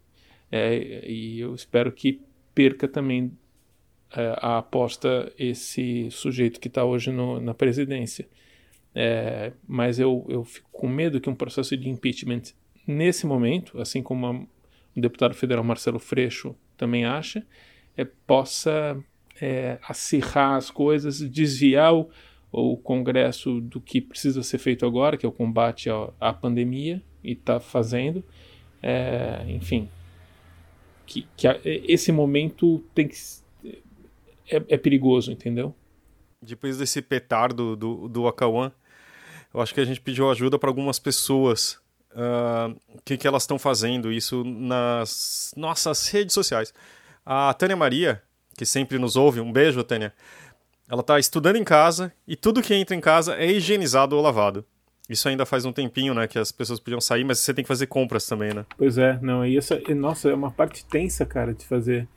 É, e eu espero que perca também é, a aposta esse sujeito que está hoje no, na presidência. É, mas eu, eu fico com medo que um processo de impeachment nesse momento, assim como o deputado federal Marcelo Freixo também acha, é, possa é, acirrar as coisas, desviar o, o Congresso do que precisa ser feito agora, que é o combate à, pandemia, e está fazendo. É, enfim, que, que a, esse momento tem que é, é perigoso, entendeu? Depois desse petardo do, do eu acho que a gente pediu ajuda para algumas pessoas. Ah, o uh, que, que elas estão fazendo isso nas nossas redes sociais. A Tânia Maria, que sempre nos ouve, um beijo, Tânia. Ela está estudando em casa e tudo que entra em casa é higienizado ou lavado. Isso ainda faz um tempinho, né, que as pessoas podiam sair, mas você tem que fazer compras também, né? Pois é, não, e essa, nossa, é uma parte tensa, cara, de fazer.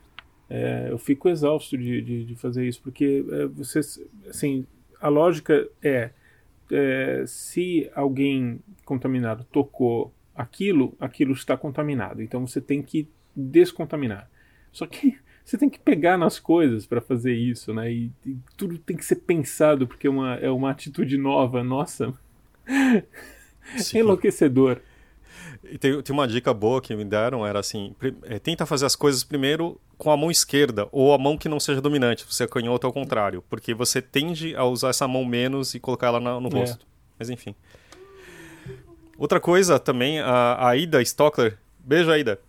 É, eu fico exausto de, de, de fazer isso, porque é, você, assim, a lógica é, é, se alguém contaminado tocou aquilo, aquilo está contaminado. Então você tem que descontaminar. Só que você tem que pegar nas coisas para fazer isso, né? E, e, tudo tem que ser pensado, porque é uma, é uma atitude nova, nossa. Sim. Enlouquecedor. E tem, tem uma dica boa que me deram, era assim, é, tenta fazer as coisas primeiro com a mão esquerda, ou a mão que não seja dominante, você é canhoto ao contrário, porque você tende a usar essa mão menos e colocar ela no, no é. rosto. Mas enfim. Outra coisa também, a, a Ida Stockler, beijo Aida,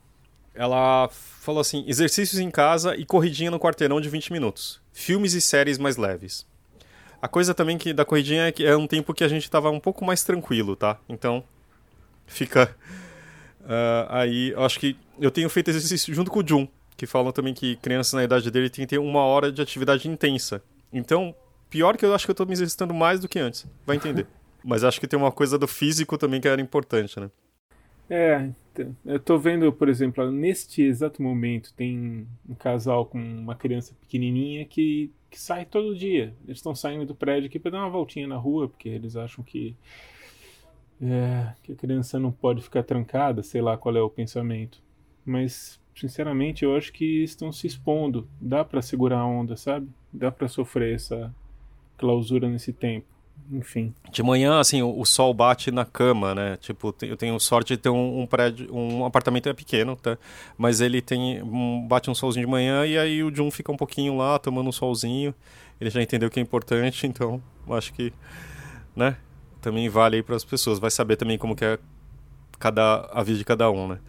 ela falou assim, exercícios em casa e corridinha no quarteirão de 20 minutos. Filmes e séries mais leves. A coisa também que da corridinha é que é um tempo que a gente estava um pouco mais tranquilo, tá? Então, fica uh, aí. Acho que eu tenho feito exercício junto com o Jun, que falam também que crianças na idade dele tem que ter uma hora de atividade intensa. Então, pior que eu acho que eu estou me exercitando mais do que antes. Vai entender. Mas acho que tem uma coisa do físico também que era importante, né? É, então, eu tô vendo, por exemplo, neste exato momento tem um casal com uma criança pequenininha que, que sai todo dia. Eles estão saindo do prédio aqui para dar uma voltinha na rua, porque eles acham que é, que a criança não pode ficar trancada, sei lá qual é o pensamento. Mas, sinceramente, eu acho que estão se expondo. Dá para segurar a onda, sabe? Dá para sofrer essa clausura nesse tempo. Enfim. De manhã, assim, o, o, sol bate na cama, né? Tipo, eu tenho sorte de ter um, um prédio, um apartamento é pequeno, tá? Mas ele tem um, bate um solzinho de manhã e aí o Jun fica um pouquinho lá tomando um solzinho. Ele já entendeu que é importante, então acho que, né? Também vale aí para as pessoas. Vai saber também como que é cada, a vida de cada um, né?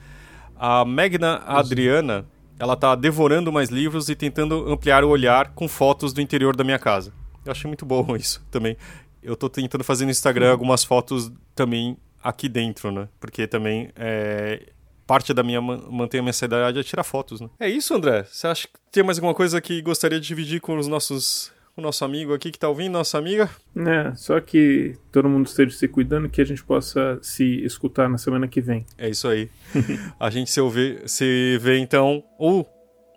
A Magna Adriana, ela tá devorando mais livros e tentando ampliar o olhar com fotos do interior da minha casa. Eu achei muito bom isso também. Eu tô tentando fazer no Instagram algumas fotos também aqui dentro, né? Porque também é, parte da minha manter a minha cidade é tirar fotos, né? É isso, André. Você acha que tem mais alguma coisa que gostaria de dividir com os nossos o nosso amigo aqui que tá ouvindo, nossa amiga? É, só que todo mundo esteja se cuidando que a gente possa se escutar na semana que vem. É isso aí. a gente se, ouve, se vê então, ou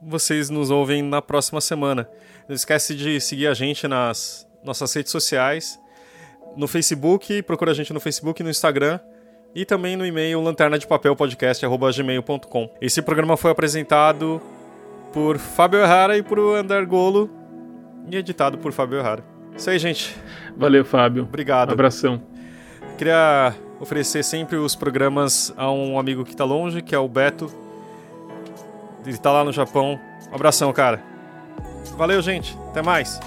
vocês nos ouvem na próxima semana. Não esquece de seguir a gente nas nossas redes sociais, no Facebook, procura a gente no Facebook e no Instagram e também no e-mail lanterna de papel podcast@gmail.com. Esse programa foi apresentado por Fábio Errara e por André Golo e editado por Fábio Errara. Isso aí, gente. Valeu, Fábio. Obrigado. Um abração. Queria oferecer sempre os programas a um amigo que está longe, que é o Beto. Ele está lá no Japão. Um abração, cara. Valeu, gente. Até mais.